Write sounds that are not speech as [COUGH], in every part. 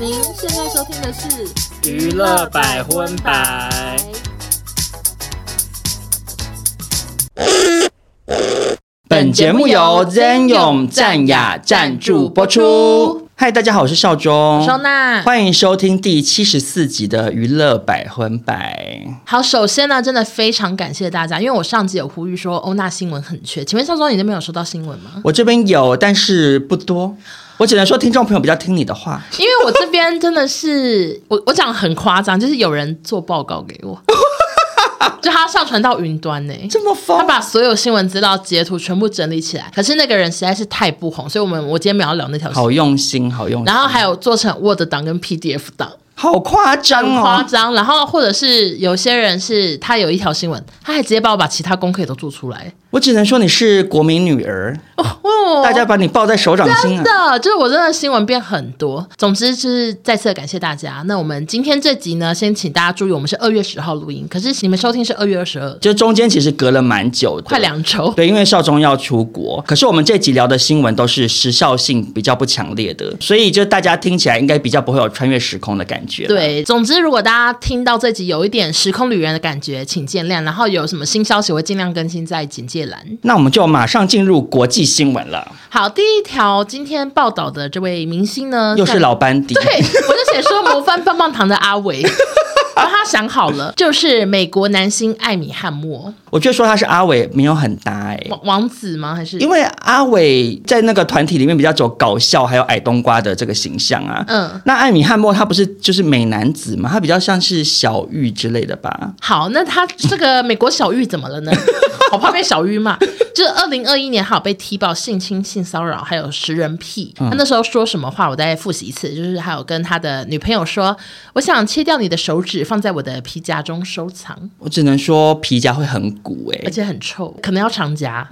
您现在收听的是娱乐百分百。本节目由 Zen 永赞雅赞助播出。嗨，大家好，我是少中，收纳，欢迎收听第七十四集的娱乐百分百。好，首先呢，真的非常感谢大家，因为我上集有呼吁说欧娜新闻很缺，请问少中你那边有收到新闻吗？我这边有，但是不多，我只能说听众朋友比较听你的话，因为我这边真的是我我讲很夸张，就是有人做报告给我。[LAUGHS] 就他上传到云端呢，这么疯，他把所有新闻资料截图全部整理起来。可是那个人实在是太不红，所以我们我今天没有要聊那条。好用心，好用心。然后还有做成 Word 档跟 PDF 档。好夸张哦，夸张。然后或者是有些人是他有一条新闻，他还直接帮我把其他功课也都做出来。我只能说你是国民女儿哦，大家把你抱在手掌心啊！真的，就是我真的新闻变很多。总之就是再次感谢大家。那我们今天这集呢，先请大家注意，我们是二月十号录音，可是你们收听是二月二十二，就中间其实隔了蛮久的，快两周。对，因为少中要出国，可是我们这集聊的新闻都是时效性比较不强烈的，所以就大家听起来应该比较不会有穿越时空的感觉。对，总之如果大家听到这集有一点时空旅人的感觉，请见谅。然后有什么新消息，我会尽量更新在简介。那我们就马上进入国际新闻了。好，第一条今天报道的这位明星呢，又是老班底。[LAUGHS] 对，我就写说模范棒棒糖的阿伟。然后他想好了，[LAUGHS] 就是美国男星艾米汉默。我觉得说他是阿伟没有很搭哎、欸，王子吗？还是因为阿伟在那个团体里面比较走搞笑，还有矮冬瓜的这个形象啊。嗯，那艾米汉默他不是就是美男子吗？他比较像是小玉之类的吧。好，那他这个美国小玉怎么了呢？[LAUGHS] 好怕被小鱼骂。就是二零二一年，还有被踢爆性侵、性骚扰，还有食人癖。他那时候说什么话？我再复习一次，就是还有跟他的女朋友说：“我想切掉你的手指，放在我的皮夹中收藏。”我只能说皮夹会很鼓哎、欸，而且很臭，可能要长夹。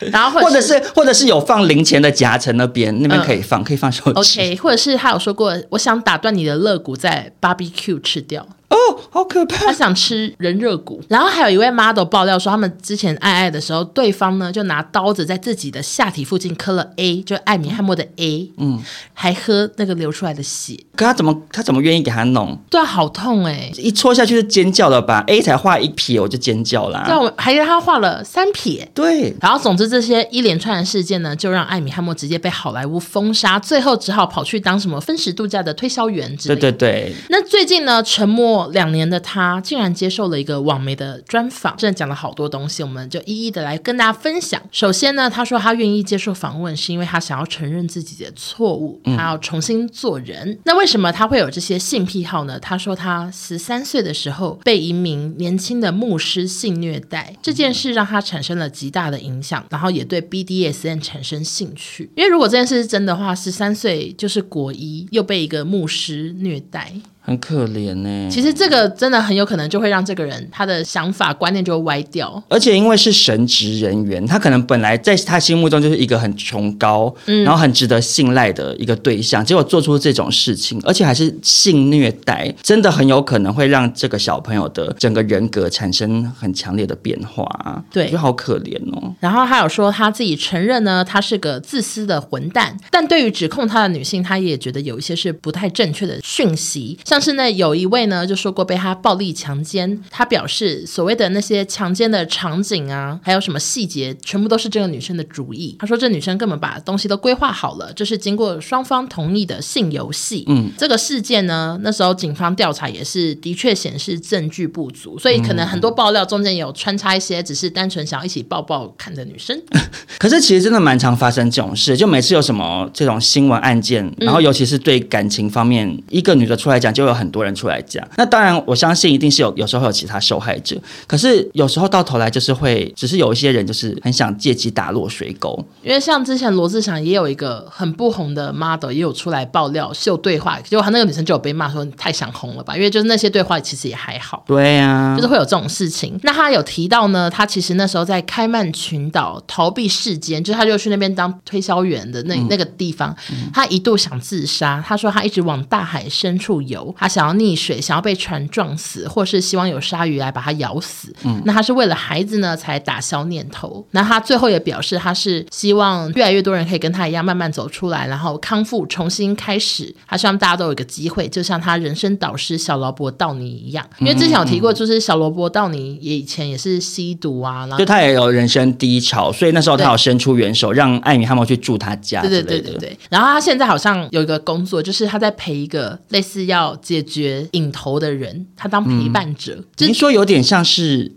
[LAUGHS] 然后或者是或者是有放零钱的夹层那边，那边可以放，嗯、可以放手指。OK，或者是他有说过：“我想打断你的肋骨，在 barbecue 吃掉。”哦，好可怕！他想吃人热骨，然后还有一位 model 爆料说，他们之前爱爱的时候，对方呢就拿刀子在自己的下体附近刻了 A，就艾米汉默的 A，嗯，还喝那个流出来的血。可他怎么他怎么愿意给他弄？对啊，好痛哎、欸！一戳下去就尖叫了吧？A 才画一撇我就尖叫啦。对啊，我还让他画了三撇。对，然后总之这些一连串的事件呢，就让艾米汉默直接被好莱坞封杀，最后只好跑去当什么分时度假的推销员之类的。对对对。那最近呢，沉默两年的他。竟然接受了一个网媒的专访，真的讲了好多东西，我们就一一的来跟大家分享。首先呢，他说他愿意接受访问，是因为他想要承认自己的错误，他要重新做人。嗯、那为什么他会有这些性癖好呢？他说他十三岁的时候被一名年轻的牧师性虐待，这件事让他产生了极大的影响，然后也对 BDSN 产生兴趣。因为如果这件事是真的话，十三岁就是国一，又被一个牧师虐待。很可怜呢、欸。其实这个真的很有可能就会让这个人他的想法观念就会歪掉，而且因为是神职人员，他可能本来在他心目中就是一个很崇高，嗯，然后很值得信赖的一个对象，结果做出这种事情，而且还是性虐待，真的很有可能会让这个小朋友的整个人格产生很强烈的变化。对，就好可怜哦。然后还有说他自己承认呢，他是个自私的混蛋，但对于指控他的女性，他也觉得有一些是不太正确的讯息，像是呢有一位呢，就说过被他暴力强奸。他表示，所谓的那些强奸的场景啊，还有什么细节，全部都是这个女生的主意。他说，这女生根本把东西都规划好了，这是经过双方同意的性游戏。嗯，这个事件呢，那时候警方调查也是的确显示证据不足，所以可能很多爆料中间有穿插一些只是单纯想要一起抱抱看的女生。[LAUGHS] 可是其实真的蛮常发生这种事，就每次有什么这种新闻案件，然后尤其是对感情方面，嗯、一个女的出来讲，就有很多人。出来讲，那当然我相信一定是有，有时候会有其他受害者，可是有时候到头来就是会，只是有一些人就是很想借机打落水狗。因为像之前罗志祥也有一个很不红的 model 也有出来爆料秀对话，结果他那个女生就有被骂说你太想红了吧，因为就是那些对话其实也还好。对呀、啊，就是会有这种事情。那他有提到呢，他其实那时候在开曼群岛逃避世间，就是他就去那边当推销员的那、嗯、那个地方，他一度想自杀。他说他一直往大海深处游，他想要溺水，想要被船撞死，或是希望有鲨鱼来把他咬死。嗯，那他是为了孩子呢才打消念头。那他最后也表示，他是希望越来越多人可以跟他一样慢慢走出来，然后康复，重新开始。他希望大家都有一个机会，就像他人生导师小罗伯道尼一样。因为之前有提过，就是小罗伯道尼也以前也是吸毒啊，然后就他也有人生低潮，所以那时候他有伸出援手，让艾米汉默去住他家。对对对对对。然后他现在好像有一个工作，就是他在陪一个类似要解决瘾头的人，他当陪伴者。嗯您说有点像是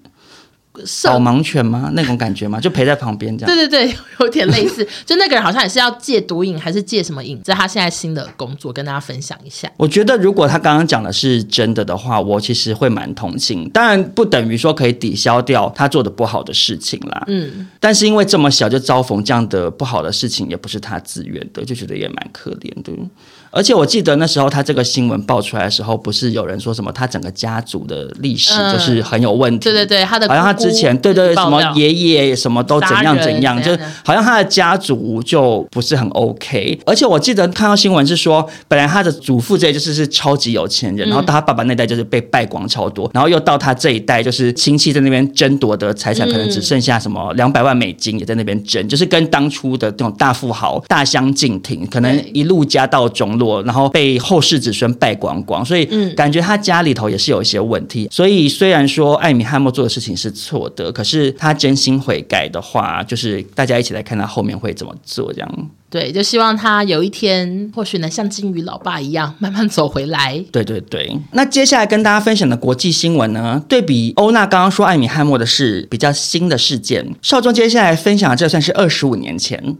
导盲犬吗？那种感觉吗？就陪在旁边这样。对对对，有点类似。[LAUGHS] 就那个人好像也是要戒毒瘾，还是戒什么瘾？这是他现在新的工作，跟大家分享一下。我觉得如果他刚刚讲的是真的的话，我其实会蛮同情。当然不等于说可以抵消掉他做的不好的事情啦。嗯。但是因为这么小就遭逢这样的不好的事情，也不是他自愿的，就觉得也蛮可怜的。而且我记得那时候他这个新闻爆出来的时候，不是有人说什么他整个家族的历史就是很有问题？对对对，他的好像他之前对对什么爷爷什么都怎样怎样，就好像他的家族就不是很 OK。而且我记得看到新闻是说，本来他的祖父这一就是是超级有钱人，然后到他爸爸那代就是被败光超多，然后又到他这一代就是亲戚在那边争夺的财产可能只剩下什么两百万美金也在那边争，就是跟当初的那种大富豪大相径庭，可能一路家道中。然后被后世子孙败光光，所以感觉他家里头也是有一些问题。所以虽然说艾米汉默做的事情是错的，可是他真心悔改的话，就是大家一起来看他后面会怎么做。这样对，就希望他有一天或许能像金鱼老爸一样慢慢走回来。对对对。那接下来跟大家分享的国际新闻呢？对比欧娜刚刚说艾米汉默的事比较新的事件，少中接下来分享的这算是二十五年前。[LAUGHS]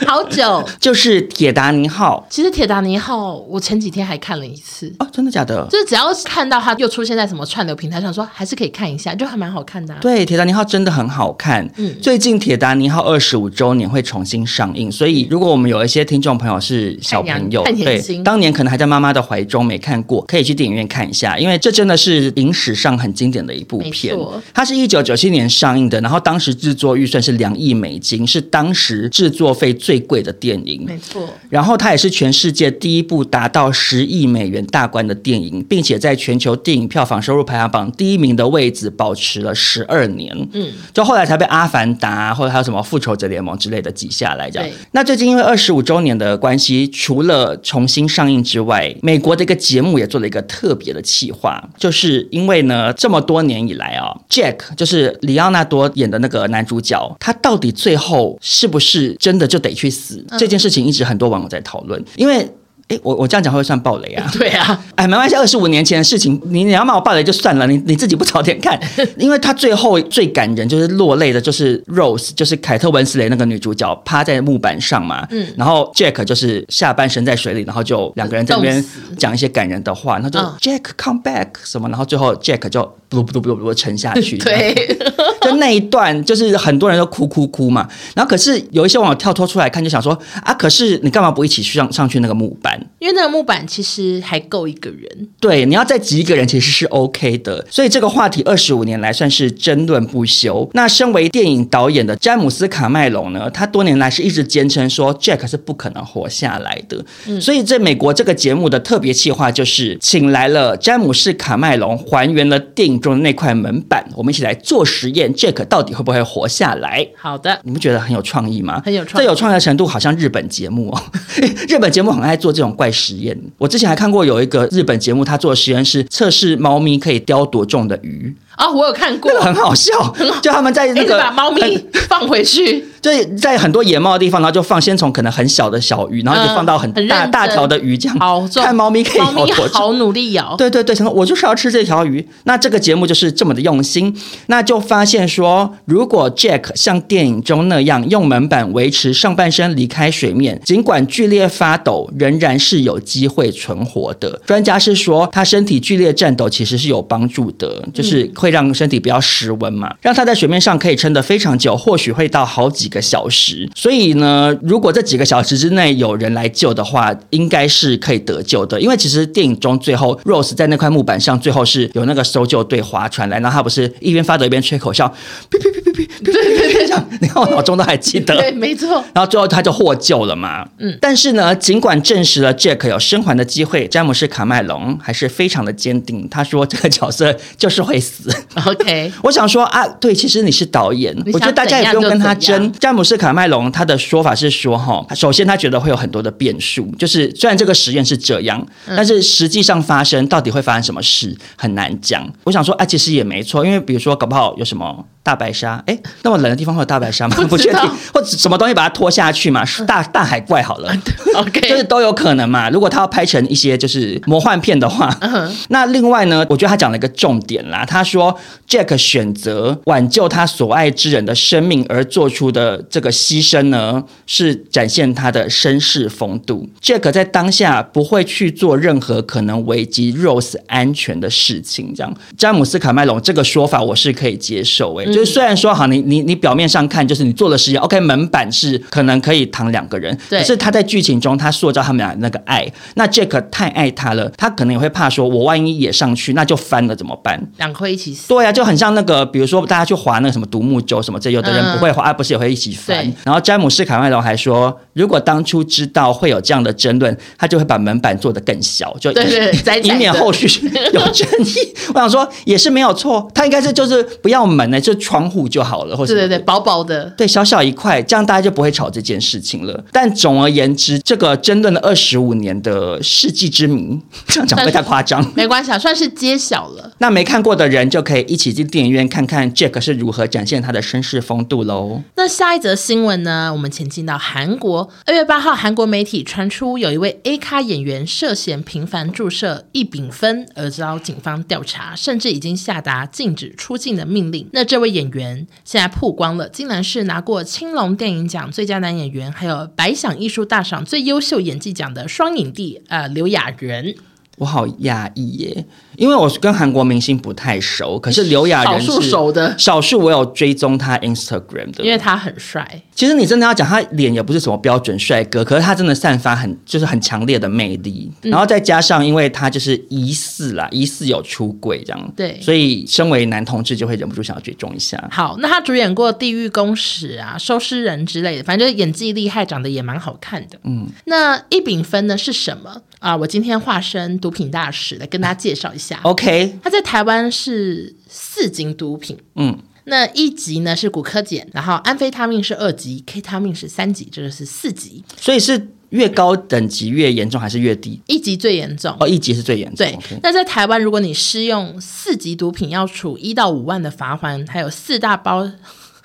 [LAUGHS] 好久，就是铁达尼号。其实铁达尼号，我前几天还看了一次。哦，真的假的？就是只要看到它又出现在什么串流平台上，说还是可以看一下，就还蛮好看的啊。对，铁达尼号真的很好看。嗯，最近铁达尼号二十五周年会重新上映，所以如果我们有一些听众朋友是小朋友，对，当年可能还在妈妈的怀中没看过，可以去电影院看一下，因为这真的是影史上很经典的一部片。它是一九九七年上映的，然后当时制作预算是两亿美金，是当时制作费最。最贵的电影，没错。然后它也是全世界第一部达到十亿美元大关的电影，并且在全球电影票房收入排行榜第一名的位置保持了十二年。嗯，就后来才被《阿凡达》或者还有什么《复仇者联盟》之类的挤下来。这样。那最近因为二十五周年的关系，除了重新上映之外，美国的一个节目也做了一个特别的企划，就是因为呢，这么多年以来啊，Jack 就是里奥纳多演的那个男主角，他到底最后是不是真的就得？去死这件事情一直很多网友在讨论，因为哎，我我这样讲会不会算暴雷啊？[LAUGHS] 对啊，哎，没关系，二十五年前的事情，你你要骂我暴雷就算了，你你自己不早点看，[LAUGHS] 因为他最后最感人就是落泪的，就是 Rose，就是凯特温斯雷那个女主角趴在木板上嘛，嗯，然后 Jack 就是下半身在水里，然后就两个人在那边讲一些感人的话，然后就、嗯、Jack come back 什么，然后最后 Jack 就不不不不不沉下去，[LAUGHS] 对。就那一段，就是很多人都哭哭哭嘛。然后可是有一些网友跳脱出来看，就想说啊，可是你干嘛不一起去上上去那个木板？因为那个木板其实还够一个人。对，你要再挤一个人其实是 OK 的。所以这个话题二十五年来算是争论不休。那身为电影导演的詹姆斯卡麦隆呢，他多年来是一直坚称说 Jack 是不可能活下来的。嗯，所以在美国这个节目的特别企划就是请来了詹姆斯卡麦隆，还原了电影中的那块门板，我们一起来做实验。Jack 到底会不会活下来？好的，你们觉得很有创意吗？很有创意，这有创意的程度好像日本节目哦。[LAUGHS] 日本节目很爱做这种怪实验。我之前还看过有一个日本节目，他做实验是测试猫咪可以叼多重的鱼。啊、哦，我有看过，很好笑。[LAUGHS] 就他们在那个把猫咪放回去，[LAUGHS] 就在很多野猫的地方，然后就放，先从可能很小的小鱼，然后就放到很大、嗯、大条的鱼，这样好看猫咪可以咬多重。好努力咬。对对对，想说我就是要吃这条鱼。那这个节目就是这么的用心。那就发现说，如果 Jack 像电影中那样用门板维持上半身离开水面，尽管剧烈发抖，仍然是有机会存活的。专家是说，他身体剧烈战斗其实是有帮助的，就是会。让身体比较失温嘛，让它在水面上可以撑得非常久，或许会到好几个小时。所以呢，如果这几个小时之内有人来救的话，应该是可以得救的。因为其实电影中最后 Rose 在那块木板上，最后是有那个搜救队划船来，然后他不是一边发抖一边吹口哨，哔哔哔哔哔。哔，对对对，这样你看我脑中都还记得，对，没错。然后最后他就获救了嘛，嗯。但是呢，尽管证实了 Jack 有生还的机会，詹姆斯卡麦隆还是非常的坚定，他说这个角色就是会死。OK，[LAUGHS] 我想说啊，对，其实你是导演，我觉得大家也不用跟他争。詹姆斯卡麦隆他的说法是说，哈，首先他觉得会有很多的变数，就是虽然这个实验是这样，但是实际上发生到底会发生什么事很难讲。我想说啊，其实也没错，因为比如说搞不好有什么。大白鲨，哎，那么冷的地方会有大白鲨吗？不，确定，或者什么东西把它拖下去嘛？大大海怪好了，[LAUGHS] OK，就是都有可能嘛。如果他要拍成一些就是魔幻片的话，uh huh. 那另外呢，我觉得他讲了一个重点啦。他说，Jack 选择挽救他所爱之人的生命而做出的这个牺牲呢，是展现他的绅士风度。Jack 在当下不会去做任何可能危及 Rose 安全的事情。这样，詹姆斯卡麦隆这个说法我是可以接受诶。就是虽然说好，你你你表面上看就是你做了实验，OK，门板是可能可以躺两个人，对可是他在剧情中他塑造他们俩那个爱，那 Jack 太爱他了，他可能也会怕说，我万一也上去，那就翻了怎么办？两个会一起死。对呀、啊，就很像那个，比如说大家去划那个什么独木舟什么，这有的人不会划，嗯、不是也会一起翻？然后詹姆斯卡麦隆还说，如果当初知道会有这样的争论，他就会把门板做得更小，就以 [LAUGHS] 以免后续有争议。[LAUGHS] 我想说也是没有错，他应该是就是不要门呢，就。窗户就好了，或者对对对，薄薄的，对，小小一块，这样大家就不会吵这件事情了。但总而言之，这个争论了二十五年的世纪之谜，[LAUGHS] 这样讲会太夸张，[LAUGHS] 没关系啊，算是揭晓了。那没看过的人就可以一起进电影院看看 Jack 是如何展现他的绅士风度喽。那下一则新闻呢？我们前进到韩国，二月八号，韩国媒体传出有一位 A 咖演员涉嫌频繁注射异丙酚而遭警方调查，甚至已经下达禁止出境的命令。那这位。演员现在曝光了，竟然是拿过青龙电影奖最佳男演员，还有百想艺术大赏最优秀演技奖的双影帝，呃，刘亚仁。我好压抑耶，因为我跟韩国明星不太熟，可是刘亚仁是少数熟的，少数我有追踪他 Instagram 的，因为他很帅。其实你真的要讲，他脸也不是什么标准帅哥，可是他真的散发很就是很强烈的魅力，嗯、然后再加上因为他就是疑似啦，疑似有出轨这样，对，所以身为男同志就会忍不住想要追踪一下。好，那他主演过《地狱公使》啊，《收尸人》之类的，反正就是演技厉害，长得也蛮好看的。嗯，那一丙分呢是什么啊？我今天化身毒品大使来跟大家介绍一下。OK，它在台湾是四级毒品。嗯，那一级呢是骨科碱，然后安非他命是二级，K 他命是三级，这个是四级。所以是越高等级越严重，还是越低？一级最严重。哦，一级是最严重。对。那在台湾，如果你施用四级毒品，要处一到五万的罚锾，还有四大包，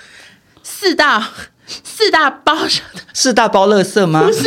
[LAUGHS] 四大。四大包，四大包乐色吗？不是，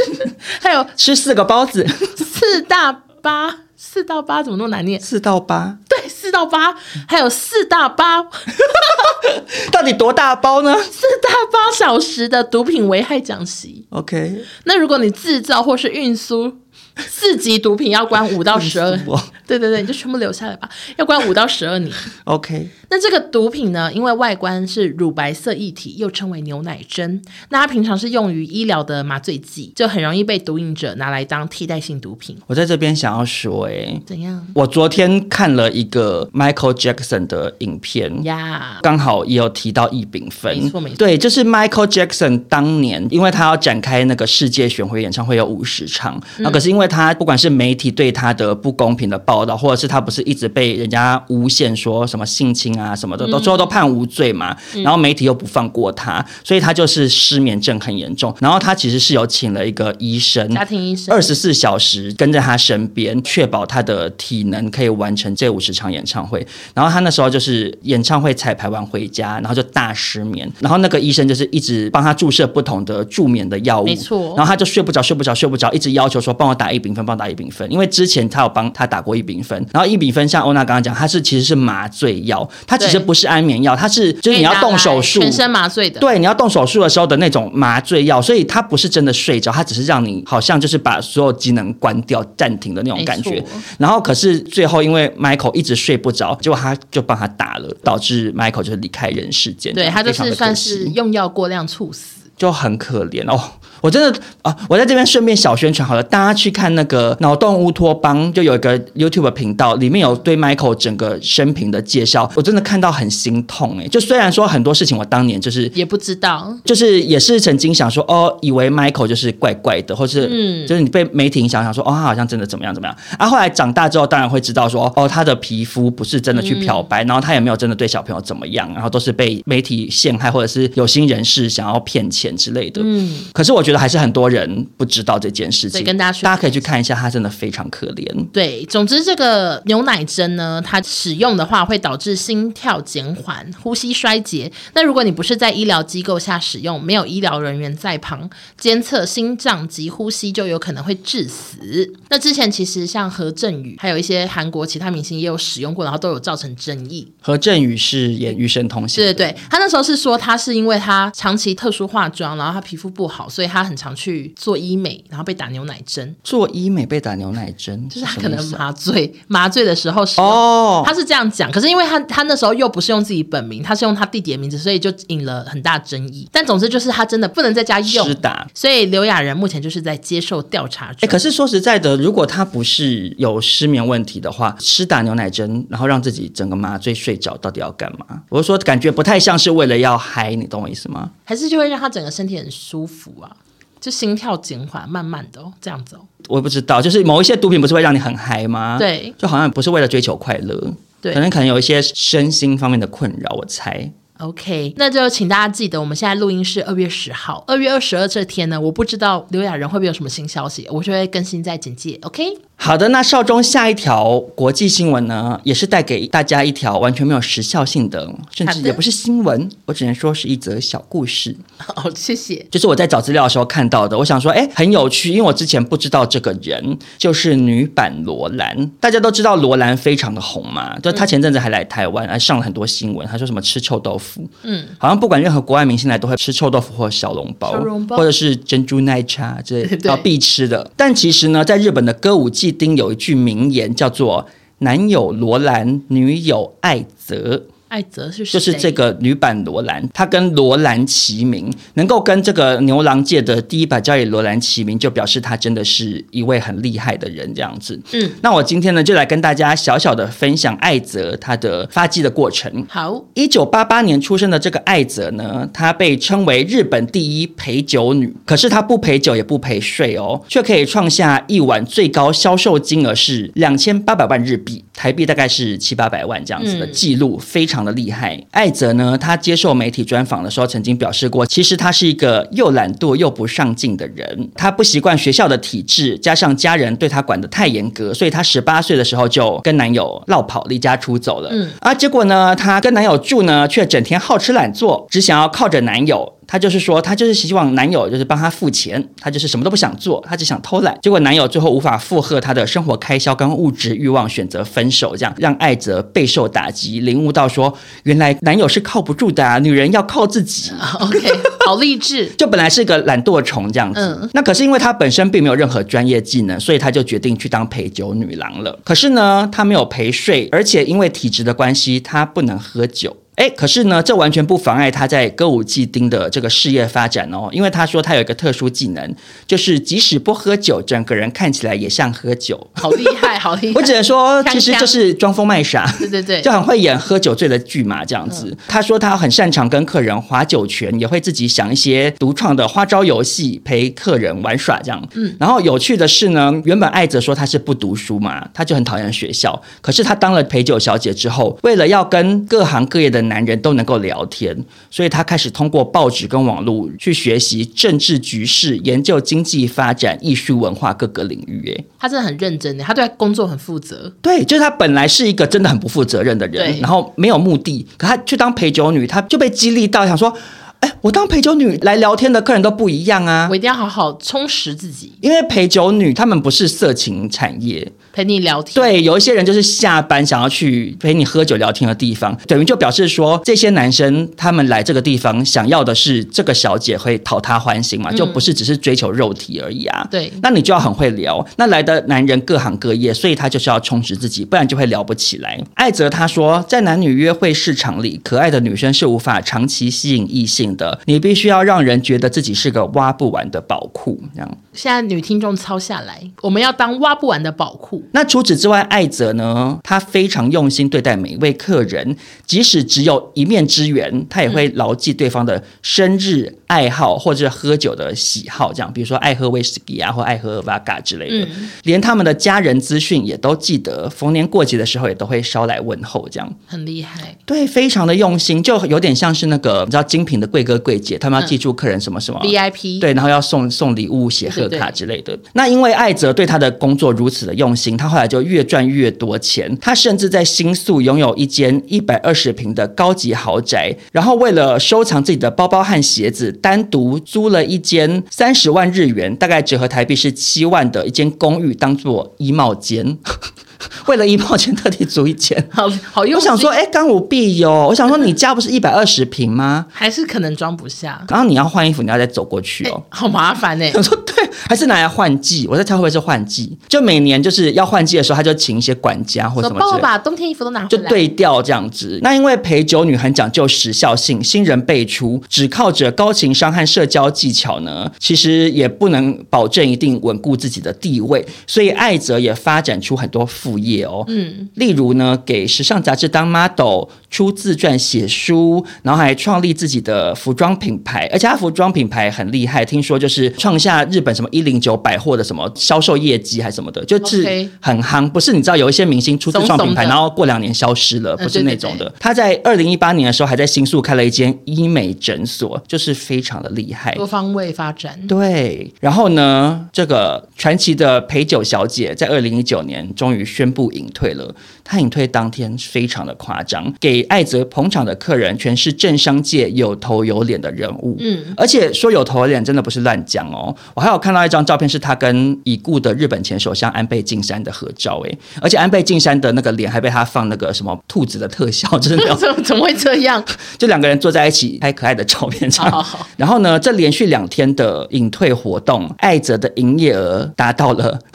还有吃四个包子。[LAUGHS] 四大八，四到八怎么那么难念？四到八，对，四到八，还有四大八，[LAUGHS] 到底多大包呢？四大八小时的毒品危害讲习。OK，那如果你制造或是运输。四级毒品要关五到十二，[LAUGHS] 对对对，你就全部留下来吧，要关五到十二年。OK，那这个毒品呢，因为外观是乳白色液体，又称为牛奶针，那它平常是用于医疗的麻醉剂，就很容易被毒瘾者拿来当替代性毒品。我在这边想要说，哎，怎样？我昨天看了一个 Michael Jackson 的影片呀，刚好也有提到异丙酚，没错没错，对，就是 Michael Jackson 当年，因为他要展开那个世界巡回演唱会有五十场，那可是因为。他不管是媒体对他的不公平的报道，或者是他不是一直被人家诬陷说什么性侵啊什么的，都最后都判无罪嘛。然后媒体又不放过他，所以他就是失眠症很严重。然后他其实是有请了一个医生，家庭医生，二十四小时跟在他身边，确保他的体能可以完成这五十场演唱会。然后他那时候就是演唱会彩排完回家，然后就大失眠。然后那个医生就是一直帮他注射不同的助眠的药物，没错。然后他就睡不着，睡不着，睡不着，一直要求说帮我打一。异丙酚帮打一丙酚，因为之前他有帮他打过一丙酚，然后一丙酚像欧娜刚刚讲，它是其实是麻醉药，它其实不是安眠药，它是就是你要动手术全身麻醉的，对，你要动手术的时候的那种麻醉药，所以它不是真的睡着，它只是让你好像就是把所有机能关掉、暂停的那种感觉。然后可是最后因为 Michael 一直睡不着，结果他就帮他打了，导致 Michael 就是离开人世间。对，他就是算是用药过量猝死。就很可怜哦，我真的啊，我在这边顺便小宣传好了，大家去看那个脑洞乌托邦，就有一个 YouTube 频道，里面有对 Michael 整个生平的介绍，我真的看到很心痛哎。就虽然说很多事情我当年就是也不知道，就是也是曾经想说哦，以为 Michael 就是怪怪的，或是嗯，就是你被媒体影响想说哦，他好像真的怎么样怎么样啊。后来长大之后，当然会知道说哦，他的皮肤不是真的去漂白，嗯、然后他也没有真的对小朋友怎么样，然后都是被媒体陷害，或者是有心人士想要骗钱之类的。嗯，可是我觉得还是很多人不知道这件事情，跟大家说，大家可以去看一下，他真的非常可怜。对，总之这个牛奶针呢，它使用的话会导致心跳减缓、呼吸衰竭。那如果你不是在医疗机构下使用，没有医疗人员在旁监测心脏及呼吸，就有可能会致死。那之前其实像何振宇，还有一些韩国其他明星也有使用过，然后都有造成争议。何振宇是演《与神同行》，对对对，他那时候是说他是因为他长期特殊化妆，然后他皮肤不好，所以他很常去做医美，然后被打牛奶针。做医美被打牛奶针，就是他可能麻醉 [LAUGHS] 麻醉的时候是哦，他是这样讲。可是因为他他那时候又不是用自己本名，他是用他弟弟的名字，所以就引了很大争议。但总之就是他真的不能在家用施打，所以刘雅仁目前就是在接受调查。哎，可是说实在的，如果他不是有失眠问题的话，施打牛奶针，然后让自己整个麻醉睡着，到底要干嘛？我是说感觉不太像是为了要嗨，你懂我意思吗？还是就会让他整个身体很舒服啊？就心跳减缓，慢慢的哦，这样子哦。我也不知道，就是某一些毒品不是会让你很嗨吗？对，就好像不是为了追求快乐，对，可能可能有一些身心方面的困扰，我猜。OK，那就请大家记得，我们现在录音是二月十号，二月二十二这天呢，我不知道刘亚仁会不会有什么新消息，我就会更新在简介。OK。好的，那少中下一条国际新闻呢，也是带给大家一条完全没有时效性的，甚至也不是新闻，我只能说是一则小故事。[LAUGHS] 哦，谢谢。就是我在找资料的时候看到的，我想说，哎，很有趣，因为我之前不知道这个人就是女版罗兰。大家都知道罗兰非常的红嘛，就她前阵子还来台湾，还上了很多新闻，她说什么吃臭豆腐，嗯，好像不管任何国外明星来都会吃臭豆腐或小笼包，或者是珍珠奶茶这 [LAUGHS] 要必吃的。但其实呢，在日本的歌舞伎町有一句名言，叫做“男友罗兰，女友艾泽”。艾泽是谁？就是这个女版罗兰，她跟罗兰齐名，能够跟这个牛郎界的第一把交椅罗兰齐名，就表示她真的是一位很厉害的人，这样子。嗯，那我今天呢，就来跟大家小小的分享艾泽她的发迹的过程。好，一九八八年出生的这个艾泽呢，她被称为日本第一陪酒女，可是她不陪酒也不陪睡哦，却可以创下一晚最高销售金额是两千八百万日币，台币大概是七八百万这样子的记录，非常。非常的厉害，艾泽呢，他接受媒体专访的时候，曾经表示过，其实他是一个又懒惰又不上进的人。他不习惯学校的体制，加上家人对他管得太严格，所以他十八岁的时候就跟男友落跑，离家出走了。嗯，啊，结果呢，她跟男友住呢，却整天好吃懒做，只想要靠着男友。她就是说，她就是希望男友就是帮她付钱，她就是什么都不想做，她只想偷懒。结果男友最后无法负荷她的生活开销跟物质欲望，选择分手，这样让艾泽备受打击，领悟到说，原来男友是靠不住的啊，女人要靠自己。[LAUGHS] OK，好励志。[LAUGHS] 就本来是个懒惰虫这样子，嗯，那可是因为她本身并没有任何专业技能，所以她就决定去当陪酒女郎了。可是呢，她没有陪睡，而且因为体质的关系，她不能喝酒。哎，可是呢，这完全不妨碍他在歌舞伎町的这个事业发展哦。因为他说他有一个特殊技能，就是即使不喝酒，整个人看起来也像喝酒。好厉害，好厉害！[LAUGHS] 我只能说，其实就是装疯卖傻。对对对，就很会演喝酒醉的剧嘛，这样子。嗯、他说他很擅长跟客人划酒拳，也会自己想一些独创的花招游戏陪客人玩耍这样。嗯。然后有趣的是呢，原本艾泽说他是不读书嘛，他就很讨厌学校。可是他当了陪酒小姐之后，为了要跟各行各业的男人都能够聊天，所以他开始通过报纸跟网络去学习政治局势、研究经济发展、艺术文化各个领域。哎，他真的很认真的，他对工作很负责。对，就是他本来是一个真的很不负责任的人，然后没有目的，可他去当陪酒女，他就被激励到想说。哎，我当陪酒女来聊天的客人都不一样啊！我一定要好好充实自己，因为陪酒女她们不是色情产业，陪你聊天。对，有一些人就是下班想要去陪你喝酒聊天的地方，等于就表示说，这些男生他们来这个地方想要的是这个小姐会讨他欢心嘛，就不是只是追求肉体而已啊。嗯、对，那你就要很会聊。那来的男人各行各业，所以他就是要充实自己，不然就会聊不起来。艾泽他说，在男女约会市场里，可爱的女生是无法长期吸引异性的，你必须要让人觉得自己是个挖不完的宝库。这样，现在女听众抄下来，我们要当挖不完的宝库。那除此之外，艾泽呢，他非常用心对待每一位客人，即使只有一面之缘，他也会牢记对方的生日、爱好或者喝酒的喜好，这样，比如说爱喝威士忌啊，或爱喝 Vodka 之类的，嗯、连他们的家人资讯也都记得，逢年过节的时候也都会捎来问候，这样很厉害。对，非常的用心，就有点像是那个你知道精品的贵哥贵姐，他们要记住客人什么什么、嗯、VIP，对，然后要送送礼物、写贺卡之类的。对对，那因为艾泽对他的工作如此的用心，他后来就越赚越多钱，他甚至在新宿拥有一间一百二十平的高级豪宅，然后为了收藏自己的包包和鞋子。单独租了一间三十万日元，大概折合台币是七万的一间公寓，当做衣帽间。[LAUGHS] 为了衣帽间特地租一间，好好用。我想说，哎，刚武必有。我想说，你家不是一百二十平吗？还是可能装不下。然后你要换衣服，你要再走过去哦，好麻烦呢。[LAUGHS] 我说对，还是拿来换季？我在猜会不会是换季？就每年就是要换季的时候，他就请一些管家或什么，帮我把冬天衣服都拿回来，就对调这样子。那因为陪酒女很讲究时效性，新人辈出，只靠着高情商和社交技巧呢，其实也不能保证一定稳固自己的地位。所以艾泽也发展出很多副业哦，嗯，例如呢，给时尚杂志当 model，出自传写书，然后还创立自己的服装品牌，而且他服装品牌很厉害，听说就是创下日本什么一零九百货的什么销售业绩还是什么的，就是很夯。不是你知道有一些明星出自创品牌，然后过两年消失了，不是那种的。他在二零一八年的时候还在新宿开了一间医美诊所，就是非常的厉害，多方位发展。对，然后呢，这个传奇的陪酒小姐在二零一九年终于宣布隐退了。她隐退当天非常的夸张，给艾泽捧场的客人全是政商界有头有脸的人物。嗯，而且说有头有脸真的不是乱讲哦。我还有看到一张照片，是他跟已故的日本前首相安倍晋三的合照，哎，而且安倍晋三的那个脸还被他放那个什么兔子的特效，真的怎么 [LAUGHS] 怎么会这样？[LAUGHS] 就两个人坐在一起拍可爱的照片，这样。好好好。然后呢，这连续两天的隐退活动，艾泽的营业额达到了。[LAUGHS]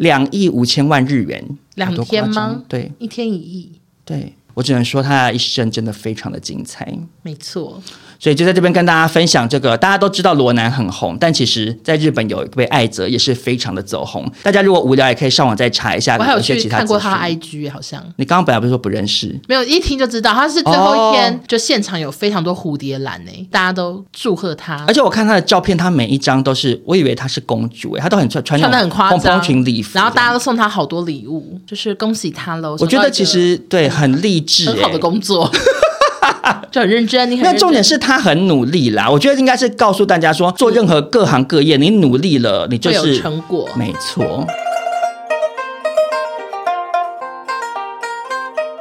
两亿五千万日元，两天吗？对，一天一亿。对，我只能说他的一生真的非常的精彩。没错。所以就在这边跟大家分享这个，大家都知道罗南很红，但其实在日本有一位艾泽也是非常的走红。大家如果无聊也可以上网再查一下。我还有去看过他 IG，好像。你刚刚本来不是说不认识？没有，一听就知道他是最后一天，就现场有非常多蝴蝶兰呢，大家都祝贺他。而且我看他的照片，他每一张都是，我以为他是公主哎，他都很穿穿的很夸张，蓬裙礼服，然后大家都送他好多礼物，就是恭喜他喽。我觉得其实对很励志，很好的工作。[LAUGHS] 就很认真，你很真。那重点是他很努力啦。我觉得应该是告诉大家说，做任何各行各业，你努力了，你就是成果。没错。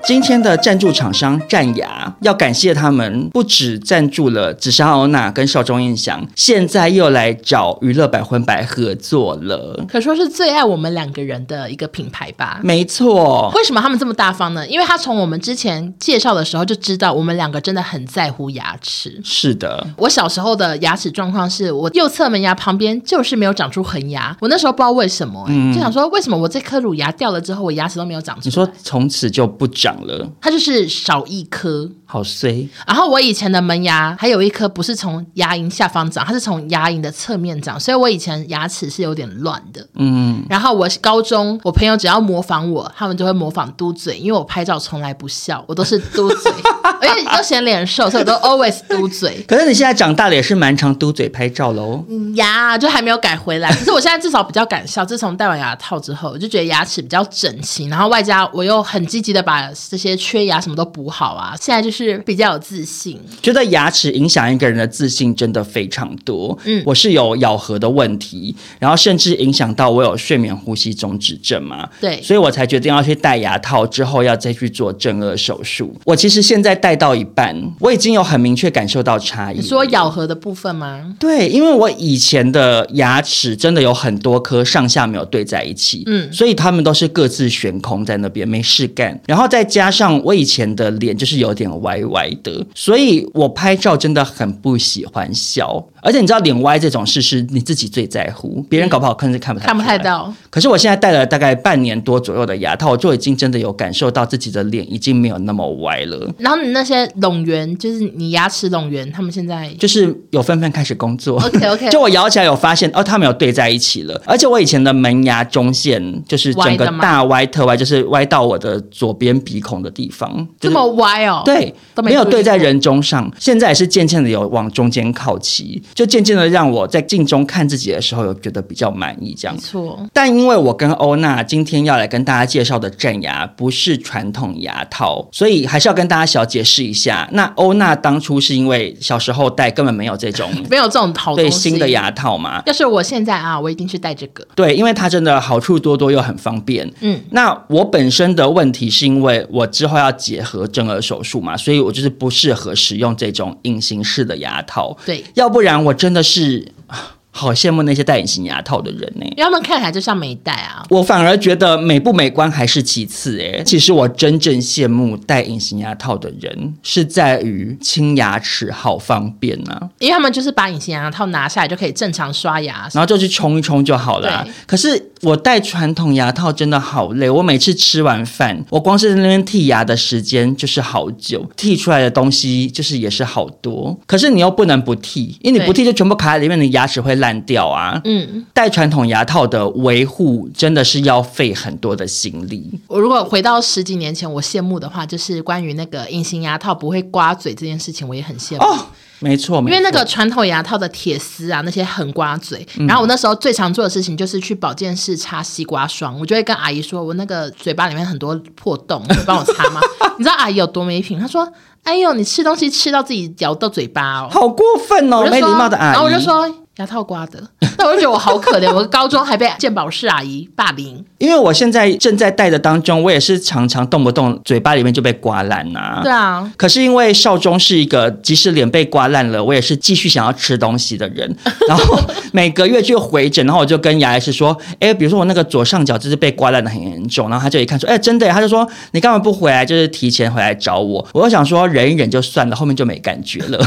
今天的赞助厂商战牙要感谢他们，不止赞助了紫砂欧娜跟少中印象，现在又来找娱乐百分百合作了。可说是最爱我们两个人的一个品牌吧？没错。为什么他们这么大方呢？因为他从我们之前介绍的时候就知道，我们两个真的很在乎牙齿。是的，我小时候的牙齿状况是我右侧门牙旁边就是没有长出恒牙，我那时候不知道为什么、欸，嗯、就想说为什么我这颗乳牙掉了之后，我牙齿都没有长出来？你说从此就不长？它就是少一颗，好衰。然后我以前的门牙还有一颗不是从牙龈下方长，它是从牙龈的侧面长，所以我以前牙齿是有点乱的。嗯。然后我高中，我朋友只要模仿我，他们就会模仿嘟嘴，因为我拍照从来不笑，我都是嘟嘴，[LAUGHS] 而且都嫌脸瘦，所以我都 always 嘟嘴。可是你现在长大了也是蛮常嘟嘴拍照喽。嗯，牙就还没有改回来，可是我现在至少比较敢笑。自从戴完牙套之后，我就觉得牙齿比较整齐，然后外加我又很积极的把这些缺牙什么都补好啊，现在就是比较有自信。觉得牙齿影响一个人的自信真的非常多。嗯，我是有咬合的问题，然后甚至影响到我有睡眠呼吸中止症嘛。对，所以我才决定要去戴牙套，之后要再去做正颚手术。我其实现在戴到一半，我已经有很明确感受到差异。你说咬合的部分吗？对，因为我以前的牙齿真的有很多颗上下没有对在一起，嗯，所以他们都是各自悬空在那边没事干。然后再加上我以前的脸就是有点歪歪的，所以我拍照真的很不喜欢笑。而且你知道脸歪这种事是你自己最在乎，别人搞不好可能是看不太看不太到。可是我现在戴了大概半年多左右的牙套，我就已经真的有感受到自己的脸已经没有那么歪了。然后你那些拢圆，就是你牙齿拢圆，他们现在就是有纷纷开始工作。OK OK，[LAUGHS] 就我咬起来有发现哦，他们有对在一起了。而且我以前的门牙中线就是整个大歪特歪，就是歪到我的左边鼻孔的地方，这么歪哦？对，都没有对在人中上。现在也是渐渐的有往中间靠齐。就渐渐的让我在镜中看自己的时候，有觉得比较满意这样。没错。但因为我跟欧娜今天要来跟大家介绍的正牙不是传统牙套，所以还是要跟大家小解释一下。那欧娜当初是因为小时候戴根本没有这种 [LAUGHS] 没有这种套对新的牙套嘛？要是我现在啊，我一定是戴这个。对，因为它真的好处多多又很方便。嗯。那我本身的问题是因为我之后要结合正颌手术嘛，所以我就是不适合使用这种隐形式的牙套。对。要不然。我真的是。[SIGHS] 好羡慕那些戴隐形牙套的人呢，因为他们看起来就像没戴啊。我反而觉得美不美观还是其次哎。其实我真正羡慕戴隐形牙套的人，是在于清牙齿好方便啊。因为他们就是把隐形牙套拿下来就可以正常刷牙，然后就去冲一冲就好了。可是我戴传统牙套真的好累，我每次吃完饭，我光是在那边剔牙的时间就是好久，剔出来的东西就是也是好多。可是你又不能不剔，因为你不剔就全部卡在里面，你牙齿会烂。烂掉啊！嗯，戴传统牙套的维护真的是要费很多的心力。我如果回到十几年前，我羡慕的话，就是关于那个隐形牙套不会刮嘴这件事情，我也很羡慕。哦，没错，因为那个传统牙套的铁丝啊，那些很刮嘴。嗯。然后我那时候最常做的事情就是去保健室擦西瓜霜，我就会跟阿姨说，我那个嘴巴里面很多破洞，你帮我擦吗？[LAUGHS] 你知道阿姨有多没品？她说：“哎呦，你吃东西吃到自己咬到嘴巴哦，好过分哦，没礼貌的阿姨。”然后我就说。牙套刮的，那我就觉得我好可怜。我高中还被健保室阿姨霸凌。因为我现在正在戴的当中，我也是常常动不动嘴巴里面就被刮烂呐、啊。对啊。可是因为少中是一个即使脸被刮烂了，我也是继续想要吃东西的人。[LAUGHS] 然后每个月就回诊，然后我就跟牙医师说：“哎，比如说我那个左上角就是被刮烂的很严重。”然后他就一看说：“哎，真的？”他就说：“你干嘛不回来？就是提前回来找我。”我就想说忍一忍就算了，后面就没感觉了。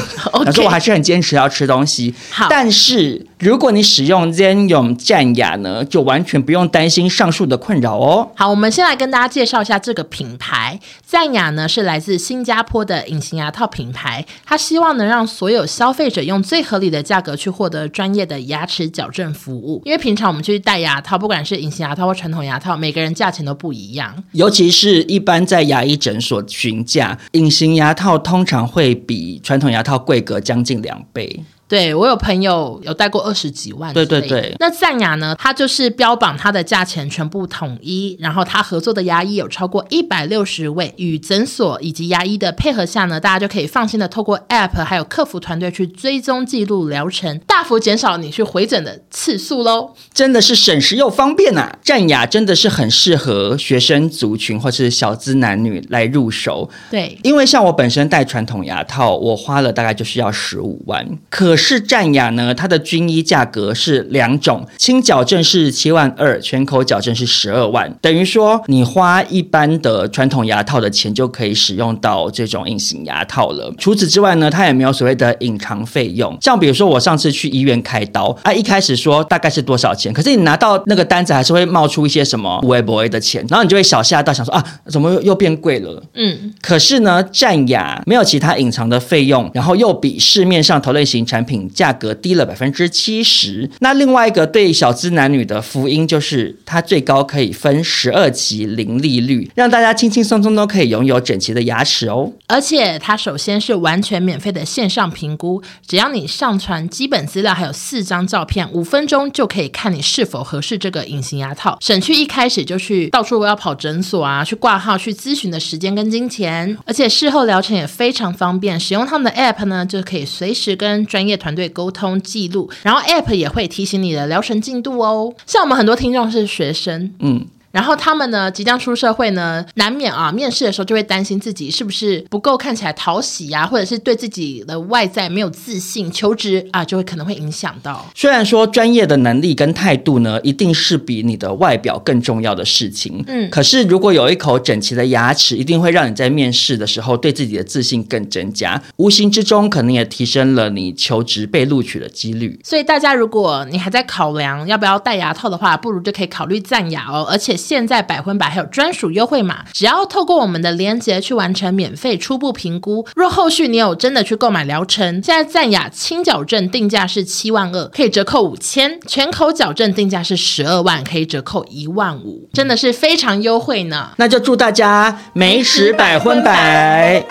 他说：“ [LAUGHS] 我还是很坚持要吃东西。”好，但是如果你使用 Zenyum 战雅呢，就完全不用担心上述的困扰哦。好，我们先来跟大家介绍一下这个品牌。赞雅呢是来自新加坡的隐形牙套品牌，它希望能让所有消费者用最合理的价格去获得专业的牙齿矫正服务。因为平常我们去戴牙套，不管是隐形牙套或传统牙套，每个人价钱都不一样。尤其是一般在牙医诊所询价，隐形牙套通常会比传统牙套贵个将近两倍。对，我有朋友有戴过二十几万，对对对。那赞雅呢？它就是标榜它的价钱全部统一，然后它合作的牙医有超过一百六十位，与诊所以及牙医的配合下呢，大家就可以放心的透过 App 还有客服团队去追踪记录疗程，大幅减少你去回诊的次数喽。真的是省时又方便啊！赞雅真的是很适合学生族群或是小资男女来入手。对，因为像我本身戴传统牙套，我花了大概就是要十五万，可是。战雅呢，它的均一价格是两种，轻矫正是七万二，全口矫正是十二万，等于说你花一般的传统牙套的钱就可以使用到这种隐形牙套了。除此之外呢，它也没有所谓的隐藏费用，像比如说我上次去医院开刀，啊，一开始说大概是多少钱，可是你拿到那个单子还是会冒出一些什么微博的钱，然后你就会小吓到，想说啊，怎么又，又变贵了？嗯，可是呢，战雅没有其他隐藏的费用，然后又比市面上同类型产品。品价格低了百分之七十。那另外一个对小资男女的福音就是，它最高可以分十二期零利率，让大家轻轻松松都可以拥有整齐的牙齿哦。而且它首先是完全免费的线上评估，只要你上传基本资料还有四张照片，五分钟就可以看你是否合适这个隐形牙套，省去一开始就去到处要跑诊所啊，去挂号去咨询的时间跟金钱。而且事后疗程也非常方便，使用他们的 App 呢，就可以随时跟专业团队沟通记录，然后 App 也会提醒你的疗程进度哦。像我们很多听众是学生，嗯。然后他们呢，即将出社会呢，难免啊，面试的时候就会担心自己是不是不够看起来讨喜呀、啊，或者是对自己的外在没有自信，求职啊就会可能会影响到。虽然说专业的能力跟态度呢，一定是比你的外表更重要的事情，嗯，可是如果有一口整齐的牙齿，一定会让你在面试的时候对自己的自信更增加，无形之中可能也提升了你求职被录取的几率。所以大家如果你还在考量要不要戴牙套的话，不如就可以考虑暂牙哦，而且。现在百分百还有专属优惠码，只要透过我们的链接去完成免费初步评估。若后续你有真的去购买疗程，现在赞雅轻矫正定价是七万二，可以折扣五千；全口矫正定价是十二万，可以折扣一万五，真的是非常优惠呢。那就祝大家美齿百分百。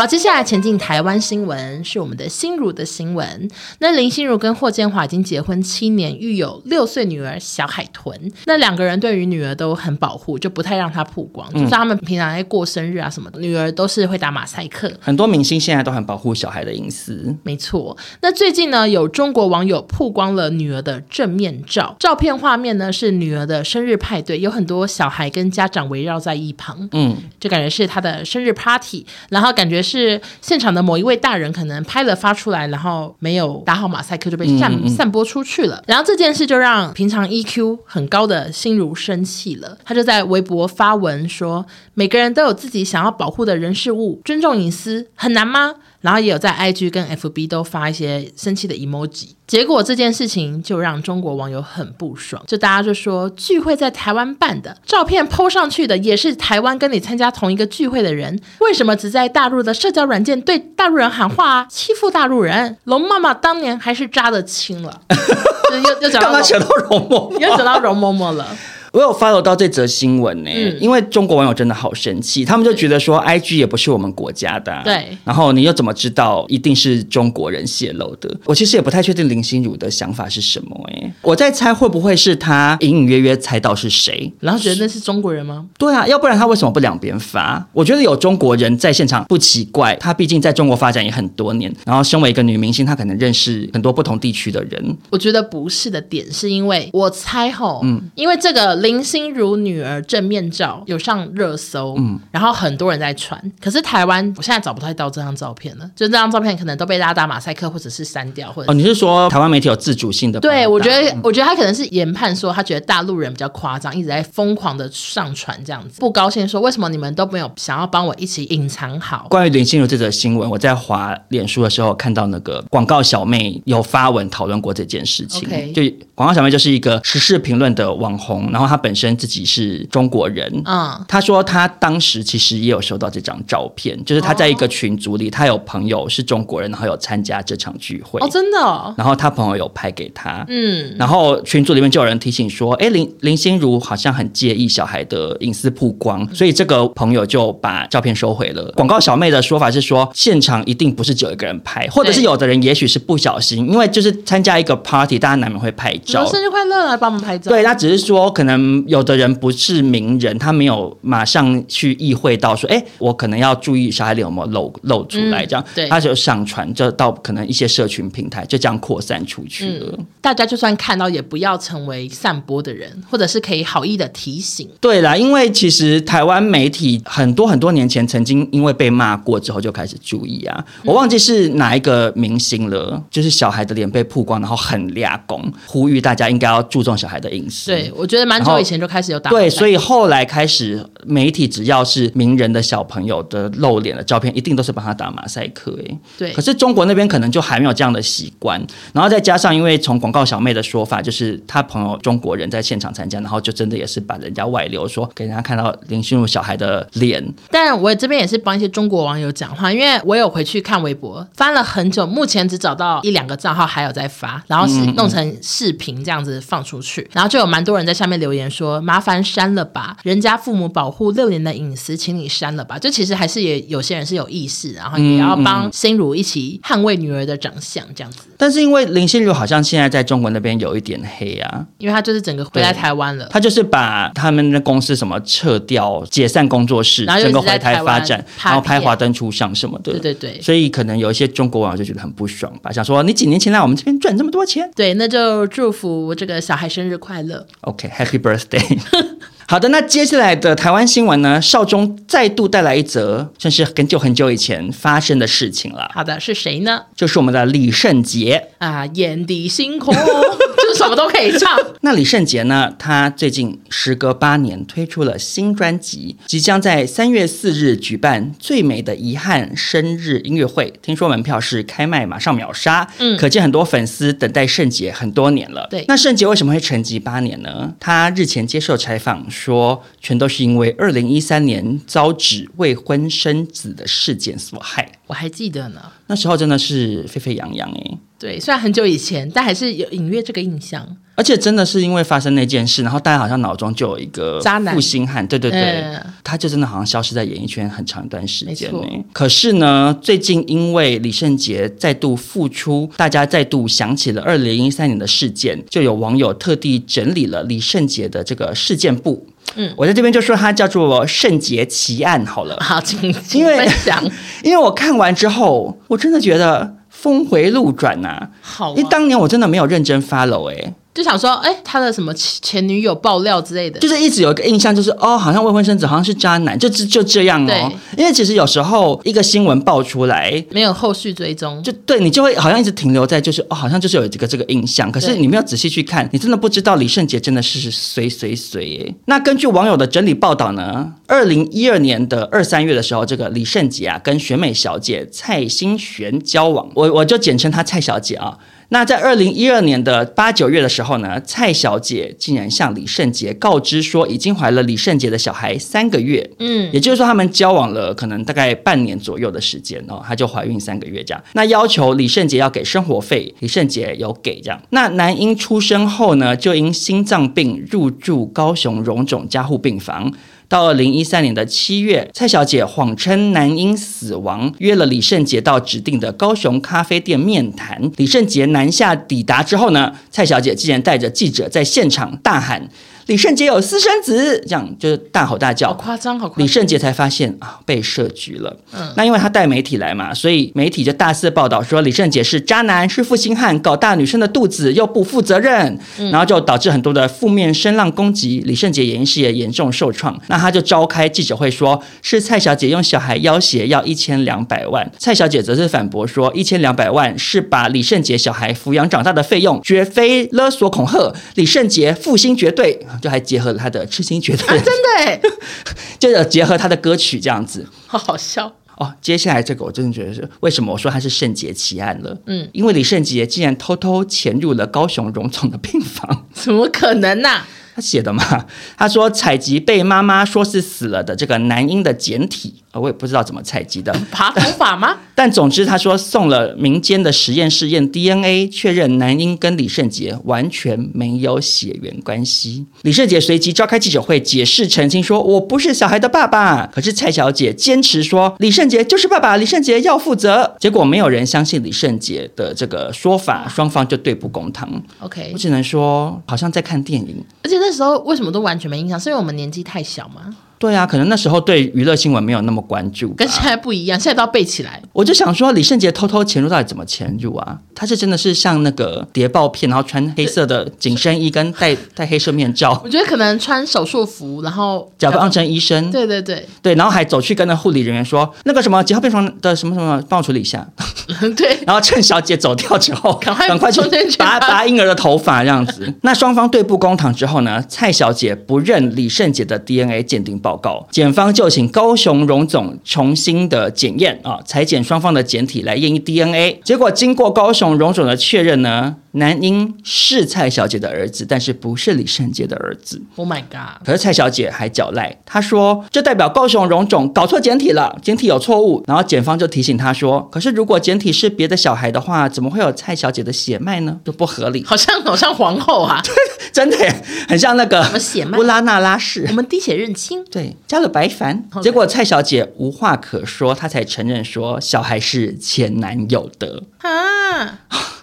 好，接下来前进台湾新闻是我们的心如的新闻。那林心如跟霍建华已经结婚七年，育有六岁女儿小海豚。那两个人对于女儿都很保护，就不太让她曝光。嗯、就是他们平常在过生日啊什么的，女儿都是会打马赛克。很多明星现在都很保护小孩的隐私。没错。那最近呢，有中国网友曝光了女儿的正面照，照片画面呢是女儿的生日派对，有很多小孩跟家长围绕在一旁。嗯，就感觉是她的生日 party，然后感觉是。是现场的某一位大人可能拍了发出来，然后没有打好马赛克就被散嗯嗯散播出去了。然后这件事就让平常 EQ 很高的心如生气了，他就在微博发文说：“每个人都有自己想要保护的人事物，尊重隐私很难吗？”然后也有在 IG 跟 FB 都发一些生气的 emoji。结果这件事情就让中国网友很不爽，就大家就说聚会在台湾办的，照片 PO 上去的也是台湾跟你参加同一个聚会的人，为什么只在大陆的社交软件对大陆人喊话啊？欺负大陆人？龙妈妈当年还是扎的轻了，[LAUGHS] 又又讲到容嬷嬷，又讲到容嬷嬷了。我有 follow 到这则新闻呢、欸，嗯、因为中国网友真的好生气，他们就觉得说，IG 也不是我们国家的、啊，对，然后你又怎么知道一定是中国人泄露的？我其实也不太确定林心如的想法是什么、欸，哎，我在猜会不会是他隐隐约约猜到是谁，然后觉得那是中国人吗？对啊，要不然他为什么不两边发？我觉得有中国人在现场不奇怪，他毕竟在中国发展也很多年，然后身为一个女明星，她可能认识很多不同地区的人。我觉得不是的点是因为我猜吼，嗯，因为这个。林心如女儿正面照有上热搜，嗯，然后很多人在传。可是台湾，我现在找不太到这张照片了，就这张照片可能都被大家打马赛克，或者是删掉，或者哦，你是说台湾媒体有自主性的？对，我觉得，我觉得他可能是研判说，他觉得大陆人比较夸张，一直在疯狂的上传这样子，不高兴说为什么你们都没有想要帮我一起隐藏好？关于林心如这则新闻，我在滑脸书的时候看到那个广告小妹有发文讨论过这件事情。Okay. 就广告小妹就是一个时事评论的网红，然后她本身自己是中国人，嗯，他说他当时其实也有收到这张照片，就是他在一个群组里，他有朋友是中国人，然后有参加这场聚会，哦，真的哦，然后他朋友有拍给他，嗯，然后群组里面就有人提醒说，哎，林林心如好像很介意小孩的隐私曝光，所以这个朋友就把照片收回了。广告小妹的说法是说，现场一定不是只有一个人拍，或者是有的人也许是不小心，因为就是参加一个 party，大家难免会拍照，生日快乐，来帮我们拍照。对，他只是说可能有的人。不是名人，他没有马上去意会到说，哎，我可能要注意小孩脸有没有露露出来，这样，嗯、对，他就上传，就到可能一些社群平台，就这样扩散出去了。嗯、大家就算看到，也不要成为散播的人，或者是可以好意的提醒。对啦，因为其实台湾媒体很多很多年前曾经因为被骂过之后就开始注意啊，我忘记是哪一个明星了，就是小孩的脸被曝光，然后很抓狂，呼吁大家应该要注重小孩的隐私。对，我觉得蛮后以前就开始有打对，所以后来开始媒体只要是名人的小朋友的露脸的照片，一定都是帮他打马赛克。哎，对。可是中国那边可能就还没有这样的习惯，然后再加上因为从广告小妹的说法，就是他朋友中国人在现场参加，然后就真的也是把人家外流，说给人家看到林心如小孩的脸。但我这边也是帮一些中国网友讲话，因为我有回去看微博，翻了很久，目前只找到一两个账号还有在发，然后是弄成视频这样子放出去，然后就有蛮多人在下面留言说：“麻烦删了吧，人家父母保护六年的隐私，请你删了吧。”就其实还是也有些人是有意识，然后也要帮心如一起捍卫女儿的长相这样子。但是因为林心如好像现在在中国那边有一点黑啊，因为她就是整个回来台湾了，她就是把他们的公司什么撤掉、解散工作室，然后整个回台发展，然后拍华灯初上什么的。对对对，所以可能有一些中国网友就觉得很不爽吧，想说你几年前来我们这边赚这么多钱，对，那就祝福这个小孩生日快乐。OK，Happy Birthday。birthday. [LAUGHS] 好的，那接下来的台湾新闻呢？少中再度带来一则，算是很久很久以前发生的事情了。好的，是谁呢？就是我们的李圣杰啊，眼底星空。就是什么都可以唱。[LAUGHS] 那李圣杰呢？他最近时隔八年推出了新专辑，即将在三月四日举办《最美的遗憾》生日音乐会。听说门票是开卖马上秒杀，嗯，可见很多粉丝等待圣杰很多年了。对，那圣杰为什么会沉寂八年呢？他日前接受采访说，全都是因为二零一三年遭指未婚生子的事件所害。我还记得呢，那时候真的是沸沸扬扬哎。对，虽然很久以前，但还是有隐约这个印象。而且真的是因为发生那件事，然后大家好像脑中就有一个渣男负心汉，对对对，嗯、他就真的好像消失在演艺圈很长一段时间可是呢，最近因为李圣杰再度复出，大家再度想起了二零一三年的事件，就有网友特地整理了李圣杰的这个事件簿。嗯，我在这边就说他叫做圣杰奇案好了。好，请请分享。[LAUGHS] 因为我看完之后，我真的觉得。峰回路转呐、啊，好、啊，因为当年我真的没有认真 follow 哎、欸。就想说，哎，他的什么前女友爆料之类的，就是一直有一个印象，就是哦，好像未婚生子，好像是渣男，就就就这样哦。因为其实有时候一个新闻爆出来，没有后续追踪，就对你就会好像一直停留在就是哦，好像就是有这个这个印象，可是你没有仔细去看，你真的不知道李圣杰真的是随随随哎。那根据网友的整理报道呢，二零一二年的二三月的时候，这个李圣杰啊跟选美小姐蔡欣璇交往，我我就简称她蔡小姐啊。那在二零一二年的八九月的时候呢，蔡小姐竟然向李圣杰告知说，已经怀了李圣杰的小孩三个月，嗯，也就是说他们交往了可能大概半年左右的时间哦，她就怀孕三个月这样。那要求李圣杰要给生活费，李圣杰有给这样。那男婴出生后呢，就因心脏病入住高雄荣总加护病房。到二零一三年的七月，蔡小姐谎称男婴死亡，约了李圣杰到指定的高雄咖啡店面谈。李圣杰南下抵达之后呢，蔡小姐竟然带着记者在现场大喊。李圣杰有私生子，这样就是大吼大叫，好夸张，好夸张。李圣杰才发现啊，被设局了。嗯，那因为他带媒体来嘛，所以媒体就大肆报道说李圣杰是渣男，是负心汉，搞大女生的肚子又不负责任，嗯、然后就导致很多的负面声浪攻击，李圣杰演艺事业严重受创。那他就召开记者会说，是蔡小姐用小孩要挟要一千两百万，蔡小姐则是反驳说，一千两百万是把李圣杰小孩抚养长大的费用，绝非勒索恐吓。李圣杰负心绝对。就还结合了他的痴心绝对，啊，真的，[LAUGHS] 就有结合他的歌曲这样子，[LAUGHS] 好好笑哦。接下来这个我真的觉得是为什么我说他是圣洁奇案了？嗯，因为李圣杰竟然偷偷潜入了高雄荣总的病房，[LAUGHS] 怎么可能呢，啊？他写的嘛，他说采集被妈妈说是死了的这个男婴的简体。我也不知道怎么采集的，[LAUGHS] 爬头法吗？[LAUGHS] 但总之，他说送了民间的实验室验 DNA，确认男婴跟李圣杰完全没有血缘关系。李圣杰随即召开记者会解释澄清说：“我不是小孩的爸爸。”可是蔡小姐坚持说：“李圣杰就是爸爸，李圣杰要负责。”结果没有人相信李圣杰的这个说法，双方就对簿公堂。OK，我只能说好像在看电影。而且那时候为什么都完全没印象？是因为我们年纪太小吗？对啊，可能那时候对娱乐新闻没有那么关注，跟现在不一样，现在都要背起来。我就想说，李圣杰偷偷潜入到底怎么潜入啊？他是真的是像那个谍报片，然后穿黑色的紧身衣跟戴 [LAUGHS] 戴黑色面罩。我觉得可能穿手术服，然后假装成医生。对对对对，然后还走去跟那护理人员说：“那个什么几号病房的什么什么，帮我处理一下。[LAUGHS] ”对，然后趁小姐走掉之后，[LAUGHS] 赶快赶快去拔拔婴儿的头发这样子。那双方对簿公堂之后呢，蔡小姐不认李圣杰的 DNA 鉴定报报告，检方就请高雄荣总重新的检验啊，裁剪双方的检体来验 DNA。结果经过高雄荣总的确认呢。男婴是蔡小姐的儿子，但是不是李圣杰的儿子。Oh my god！可是蔡小姐还狡赖，她说这代表高雄荣总搞错简体了，简体有错误。然后检方就提醒她说，可是如果简体是别的小孩的话，怎么会有蔡小姐的血脉呢？就不合理。好像好像皇后啊，[LAUGHS] 真的耶，很像那个什么血脉？乌拉那拉氏。我们滴血认亲，对，加了白矾。结果蔡小姐无话可说，她才承认说小孩是前男友的啊。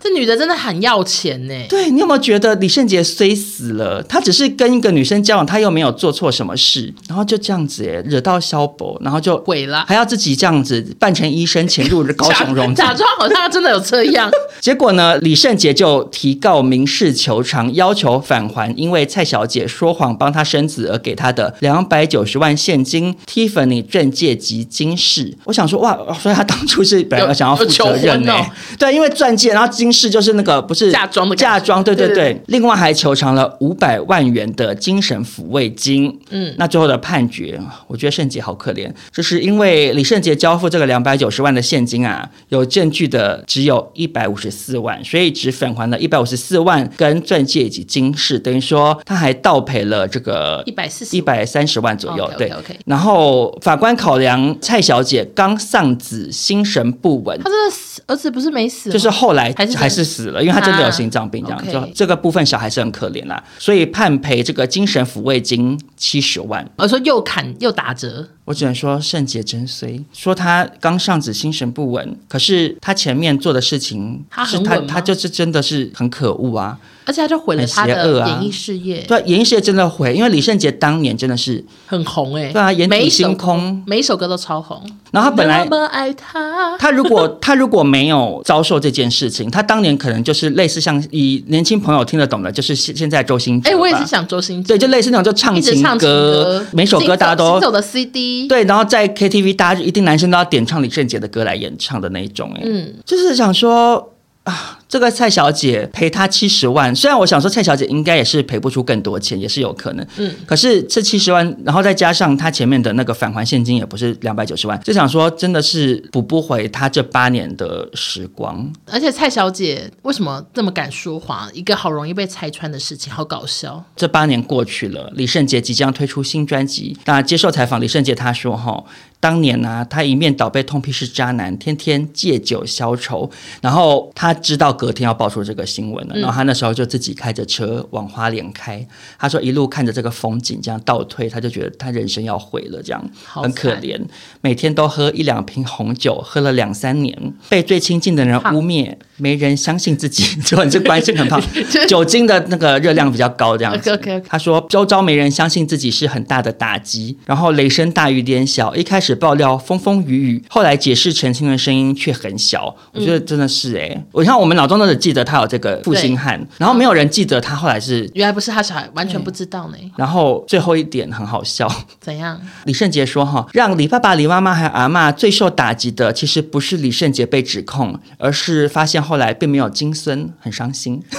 这女的真的很要钱呢。对，你有没有觉得李圣杰虽死了，他只是跟一个女生交往，他又没有做错什么事，然后就这样子哎，惹到萧伯，然后就毁了，还要自己这样子扮成医生潜入高雄荣 [LAUGHS] 总，假装好像他真的有这样。[LAUGHS] 结果呢，李圣杰就提告民事求偿，要求返还因为蔡小姐说谎帮他生子而给他的两百九十万现金、Tiffany 钻戒及金饰。我想说哇，所以他当初是本来想要负责任呢、哦？对，因为钻戒，然后金饰就是那个不是嫁妆的嫁妆，对对对。另外还求偿了五百万元的精神抚慰金。嗯，那最后的判决，我觉得圣杰好可怜，就是因为李圣杰交付这个两百九十万的现金啊，有证据的只有一百五十四万，所以只返还了一百五十四万跟钻戒以及金饰，等于说他还倒赔了这个一百四十一百三十万左右。Okay, okay, okay. 对，OK。然后法官考量蔡小姐刚丧子，心神不稳，他真的死儿子不是没死，就是后来还是还是死了，因为他真的有心脏病这样。就.这个部分小孩是很可怜啦，所以判赔这个精神抚慰金七十万。我说又砍又打折，我只能说圣杰真衰，说他刚上子心神不稳，可是他前面做的事情，他很他他就是真的是很可恶啊。而且他就毁了他的演艺事业，对，演艺事业真的毁，因为李圣杰当年真的是很红哎，对啊，眼底星空，每一首歌都超红。然后他本来那么爱他，他如果他如果没有遭受这件事情，他当年可能就是类似像以年轻朋友听得懂的，就是现现在周星哲。哎，我也是想周星哲，对，就类似那种就唱情歌，每首歌大家都行走的 CD，对，然后在 KTV 大家就一定男生都要点唱李圣杰的歌来演唱的那一种，哎，嗯，就是想说啊。这个蔡小姐赔他七十万，虽然我想说蔡小姐应该也是赔不出更多钱，也是有可能。嗯，可是这七十万，然后再加上他前面的那个返还现金，也不是两百九十万，就想说真的是补不回他这八年的时光。而且蔡小姐为什么这么敢说谎？一个好容易被拆穿的事情，好搞笑。这八年过去了，李圣杰即将推出新专辑。那接受采访，李圣杰他说：“哈，当年呢、啊，他一面倒被痛批是渣男，天天借酒消愁，然后他知道。”隔天要爆出这个新闻了，然后他那时候就自己开着车往花莲开。他说一路看着这个风景这样倒退，他就觉得他人生要毁了，这样很可怜。每天都喝一两瓶红酒，喝了两三年，被最亲近的人污蔑，没人相信自己，[LAUGHS] 就你这关系很胖，[LAUGHS] 酒精的那个热量比较高，这样子。他说周遭没人相信自己是很大的打击，然后雷声大雨点小，一开始爆料风风雨雨，后来解释澄清的声音却很小。我觉得真的是哎、欸，我像我们脑。中都只记得他有这个负心汉，然后没有人记得他后来是原来不是他小孩，完全不知道呢。然后最后一点很好笑，[LAUGHS] 怎样？[LAUGHS] 李圣杰说：“哈，让李爸爸、李妈妈还有阿妈最受打击的，其实不是李圣杰被指控，而是发现后来并没有金孙，很伤心。[LAUGHS] ”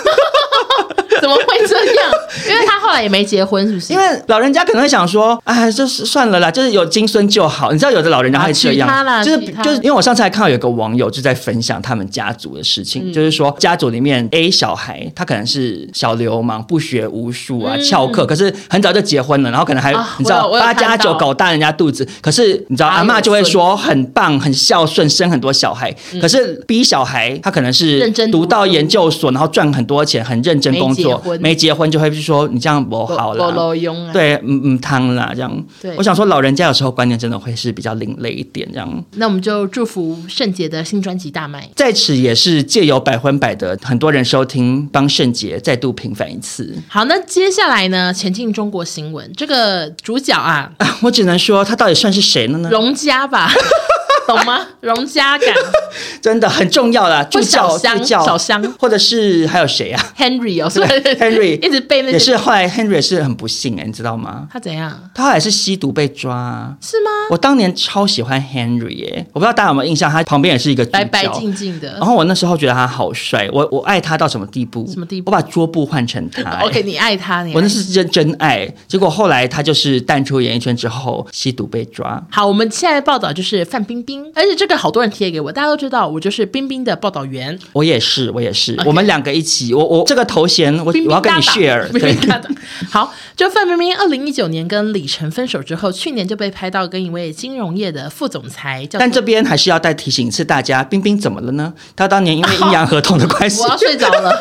[LAUGHS] 怎么会这样？[LAUGHS] 因为他后来也没结婚，是不是？因为老人家可能会想说，哎，就是算了啦，就是有金孙就好。你知道，有的老人家会这样，就是就是，因为我上次还看到有个网友就在分享他们家族的事情，嗯、就是说家族里面 A 小孩他可能是小流氓，不学无术啊，翘课，可是很早就结婚了，然后可能还、啊、你知道八加九搞大人家肚子，可是你知道阿嬷就会说很棒，很孝顺，生很多小孩。嗯、可是 B 小孩他可能是读到研究所，然后赚很多钱，很认真工作。没结婚就会说你这样不好了，对，嗯嗯，汤啦这样。对，我想说老人家有时候观念真的会是比较另类一点这样。那我们就祝福圣杰的新专辑大卖，在此也是借由百分百的很多人收听，帮圣杰再度平反一次。好，那接下来呢？前进中国新闻这个主角啊，啊，[LAUGHS] 我只能说他到底算是谁了呢？荣家吧。[LAUGHS] 懂吗？[LAUGHS] 荣家感 [LAUGHS] 真的很重要啦。助教、小香、小香，或者是还有谁啊？Henry 哦，是？Henry 一直被那也是后来 Henry 是很不幸哎，你知道吗？他怎样？他后来是吸毒被抓，是吗？我当年超喜欢 Henry 耶，我不知道大家有没有印象，他旁边也是一个白白净净的。然后我那时候觉得他好帅，我我爱他到什么地步？什么地步？我把桌布换成他。[LAUGHS] OK，你爱他，你我那是真真爱。结果后来他就是淡出演艺圈之后吸毒被抓。好，我们现在报道就是范冰冰，而且这个好多人贴给我，大家都知道我就是冰冰的报道员。我也是，我也是，Okay. 我我们两个一起。我我这个头衔，我冰冰我要跟你 share。冰冰 [LAUGHS] 好，就范冰冰二零一九年跟李晨分手之后，去年就被拍到跟一位金融业的副总裁。但这边还是要再提醒一次大家，冰冰怎么了呢？她当年因为阴阳合同的关系，[LAUGHS] 我要睡着了。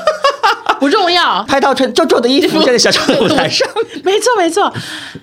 不重要，拍到穿皱皱的衣服，在小丑的舞台上。没错，没错，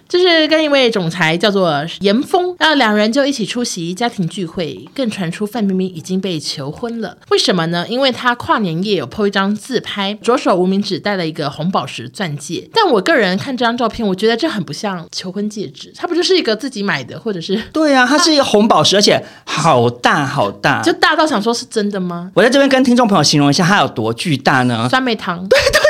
就是跟一位总裁叫做严峰，然后两人就一起出席家庭聚会，更传出范冰冰已经被求婚了。为什么呢？因为她跨年夜有 po 一张自拍，左手无名指戴了一个红宝石钻戒。但我个人看这张照片，我觉得这很不像求婚戒指，它不就是一个自己买的，或者是？对啊，它是一个红宝石，而且好大好大，就大到想说是真的吗？我在这边跟听众朋友形容一下，它有多巨大呢？酸梅汤。对对。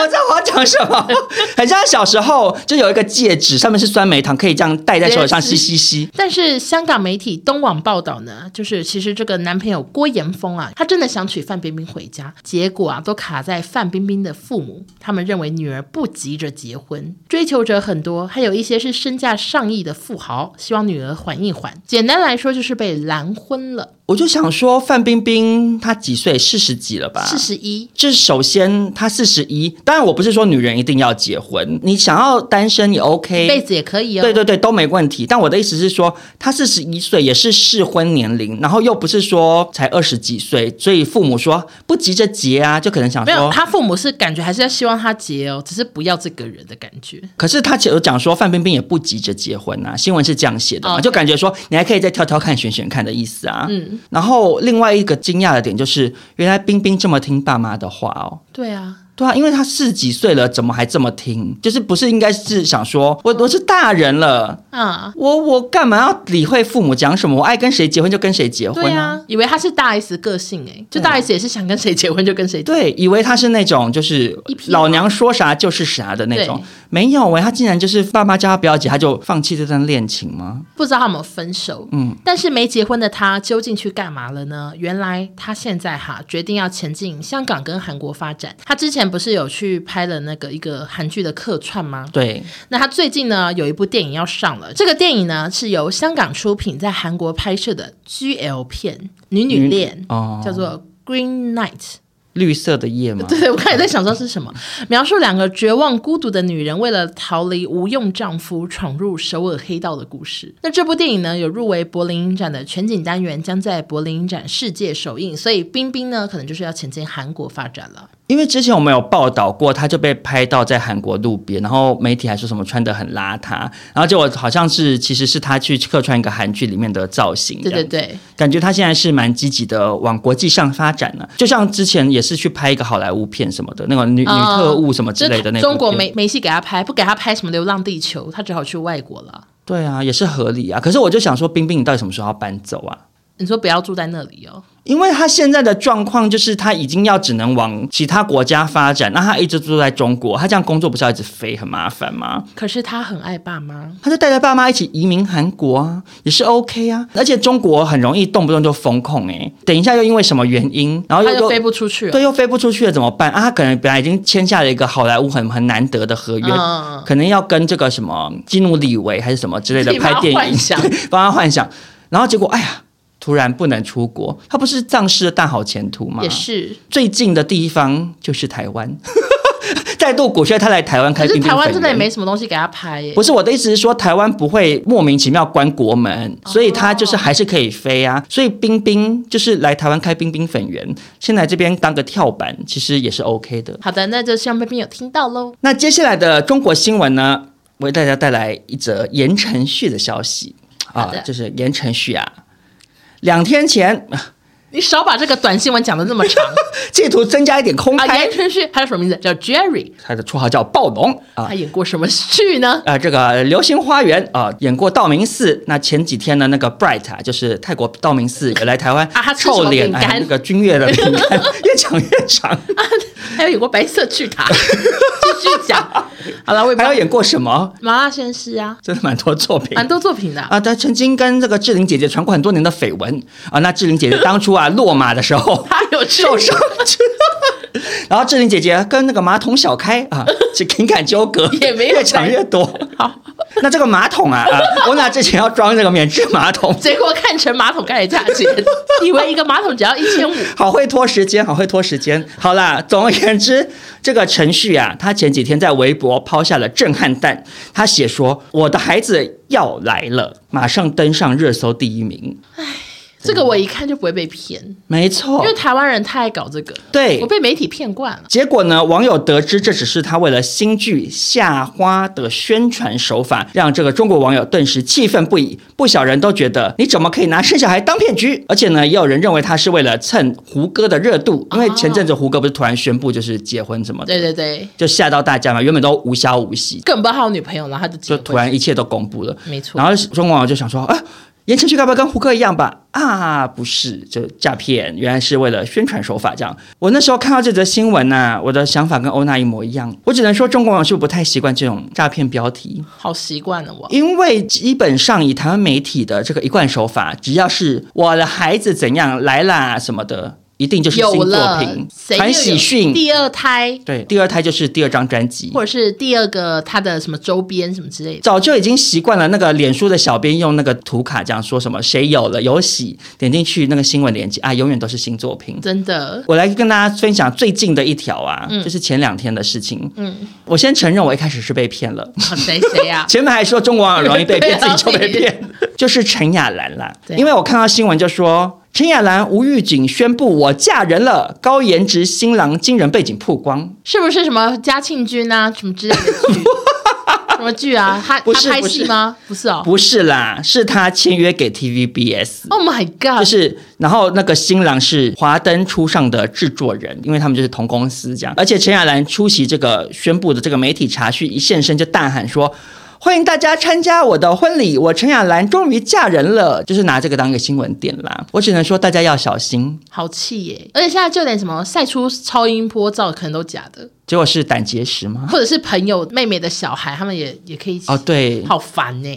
我知道我要讲什么，[LAUGHS] 很像小时候就有一个戒指，上面是酸梅糖，可以这样戴在手上吸吸吸。但是香港媒体东网报道呢，就是其实这个男朋友郭岩峰啊，他真的想娶范冰冰回家，结果啊都卡在范冰冰的父母，他们认为女儿不急着结婚，追求者很多，还有一些是身价上亿的富豪，希望女儿缓一缓。简单来说就是被拦婚了。我就想说，范冰冰她几岁？四十几了吧？四十一。就是首先她四十一，当然我不是说女人一定要结婚，你想要单身也 OK，一辈子也可以哦。对对对，都没问题。但我的意思是说，她四十一岁也是适婚年龄，然后又不是说才二十几岁，所以父母说不急着结啊，就可能想说，没有，他父母是感觉还是要希望他结哦，只是不要这个人的感觉。可是他有讲说范冰冰也不急着结婚啊，新闻是这样写的嘛.就感觉说你还可以再挑挑看、选选看的意思啊。嗯。然后另外一个惊讶的点就是，原来冰冰这么听爸妈的话哦。对啊。对啊，因为他四十几岁了，怎么还这么听？就是不是应该是想说，我我是大人了啊，我我干嘛要理会父母讲什么？我爱跟谁结婚就跟谁结婚啊。对啊，以为他是大 S 个性哎，就大 S 也是想跟谁结婚就跟谁结婚。对，以为他是那种就是老娘说啥就是啥的那种。没有哎，他竟然就是爸妈叫他不要结，他就放弃这段恋情吗？不知道他有没有分手。嗯，但是没结婚的他究竟去干嘛了呢？原来他现在哈决定要前进香港跟韩国发展。他之前。不是有去拍了那个一个韩剧的客串吗？对，那他最近呢有一部电影要上了，这个电影呢是由香港出品，在韩国拍摄的 GL 片，女女恋，哦，叫做 Green Night。绿色的夜吗？对，我刚才在想说是什么，描述两个绝望孤独的女人为了逃离无用丈夫，闯入首尔黑道的故事。那这部电影呢，有入围柏林影展的全景单元，将在柏林影展世界首映。所以冰冰呢，可能就是要前进韩国发展了。因为之前我们有报道过，他就被拍到在韩国路边，然后媒体还说什么穿的很邋遢，然后结果好像是其实是他去客串一个韩剧里面的造型。对对对，感觉他现在是蛮积极的往国际上发展了，就像之前也是。去拍一个好莱坞片什么的，那个女、嗯、女特务什么之类的那种。中国没没戏给他拍，不给他拍什么《流浪地球》，他只好去外国了。对啊，也是合理啊。可是我就想说，冰冰，你到底什么时候要搬走啊？你说不要住在那里哦。因为他现在的状况就是他已经要只能往其他国家发展，那他一直住在中国，他这样工作不是要一直飞很麻烦吗？可是他很爱爸妈，他就带着爸妈一起移民韩国啊，也是 OK 啊。而且中国很容易动不动就封控哎、欸，等一下又因为什么原因，然后又，他又飞不出去了，对，又飞不出去了怎么办啊？他可能本来已经签下了一个好莱坞很很难得的合约，嗯、可能要跟这个什么基努李维还是什么之类的拍电影，[LAUGHS] 帮他幻想，然后结果哎呀。突然不能出国，他不是丧失了大好前途吗？也是，最近的地方就是台湾，[LAUGHS] 再度鼓吹他来台湾开冰冰。可是台湾真的也没什么东西给他拍耶。不是我的意思是说，台湾不会莫名其妙关国门，所以他就是还是可以飞啊。所以冰冰就是来台湾开冰冰粉圆，先来这边当个跳板，其实也是 OK 的。好的，那就希望冰冰有听到喽。那接下来的中国新闻呢，我为大家带来一则言承旭的消息啊，就是言承旭啊。两天前，你少把这个短新闻讲的那么长，[LAUGHS] 企图增加一点空拍。啊，言承旭，他叫什么名字？叫 Jerry，他的绰号叫暴龙啊。他演过什么剧呢？啊、呃，这个《流星花园》啊、呃，演过道明寺。那前几天呢，那个 Bright 啊，就是泰国道明寺也来台湾 [LAUGHS] 啊，他臭脸啊，那个君越的饼干 [LAUGHS] 越讲越长。啊，还有演过白色巨塔，继续讲。好了，我还有演过什么？麻辣鲜师啊，真的蛮多作品，蛮多作品的啊。他曾经跟这个志玲姐姐传过很多年的绯闻啊。那志玲姐姐当初啊落马的时候，[LAUGHS] 他有受伤。[LAUGHS] 然后志玲姐姐跟那个马桶小开啊，是情感纠葛，[LAUGHS] 也没有越讲越多。好，那这个马桶啊，啊我俩之前要装这个免治马桶，结果看成马桶盖的价钱，以为一个马桶只要一千五。好会拖时间，好会拖时间。好啦，总而言之，这个程序啊，他前几天在微博抛下了震撼弹，他写说：“我的孩子要来了，马上登上热搜第一名。”唉。这个我一看就不会被骗，没错，因为台湾人太爱搞这个，对，我被媒体骗惯了。结果呢，网友得知这只是他为了新剧《夏花》的宣传手法，让这个中国网友顿时气愤不已。不少人都觉得你怎么可以拿生小孩当骗局？而且呢，也有人认为他是为了蹭胡歌的热度，因为前阵子胡歌不是突然宣布就是结婚什么的，对对对，就吓到大家嘛。原本都无消无息，根本不知道他有女朋友，然后他就就突然一切都公布了，没错。然后中国网友就想说啊。言承旭该不会跟胡歌一样吧？啊，不是，就诈骗，原来是为了宣传手法这样。我那时候看到这则新闻呢、啊，我的想法跟欧娜一模一样。我只能说，中国网友是不是不太习惯这种诈骗标题？好习惯了我，因为基本上以台湾媒体的这个一贯手法，只要是我的孩子怎样来啦什么的。一定就是新作品，传喜讯，第二胎，对，第二胎就是第二张专辑，或者是第二个他的什么周边什么之类的，早就已经习惯了。那个脸书的小编用那个图卡这样说什么，谁有了有喜，点进去那个新闻链接啊，永远都是新作品。真的，我来跟大家分享最近的一条啊，就、嗯、是前两天的事情。嗯，我先承认我一开始是被骗了。谁谁呀？[LAUGHS] 前面还说中国网友容易被 [LAUGHS] 骗，自己就被骗，就是陈雅兰啦。因为我看到新闻就说。陈雅兰无预警宣布我嫁人了，高颜值新郎惊人背景曝光，是不是什么嘉庆君啊，什么之类的剧？[LAUGHS] 什么剧啊？他不是他拍戏吗？不是哦，不是啦，是他签约给 TVBS。Oh my god！就是，然后那个新郎是华灯初上的制作人，因为他们就是同公司这样。而且陈雅兰出席这个宣布的这个媒体茶叙，一现身就大喊说。欢迎大家参加我的婚礼，我陈雅兰终于嫁人了，就是拿这个当一个新闻点啦。我只能说大家要小心，好气耶！而且现在就连什么晒出超音波照可能都假的，结果是胆结石吗？或者是朋友妹妹的小孩，他们也也可以哦，对，好烦呢。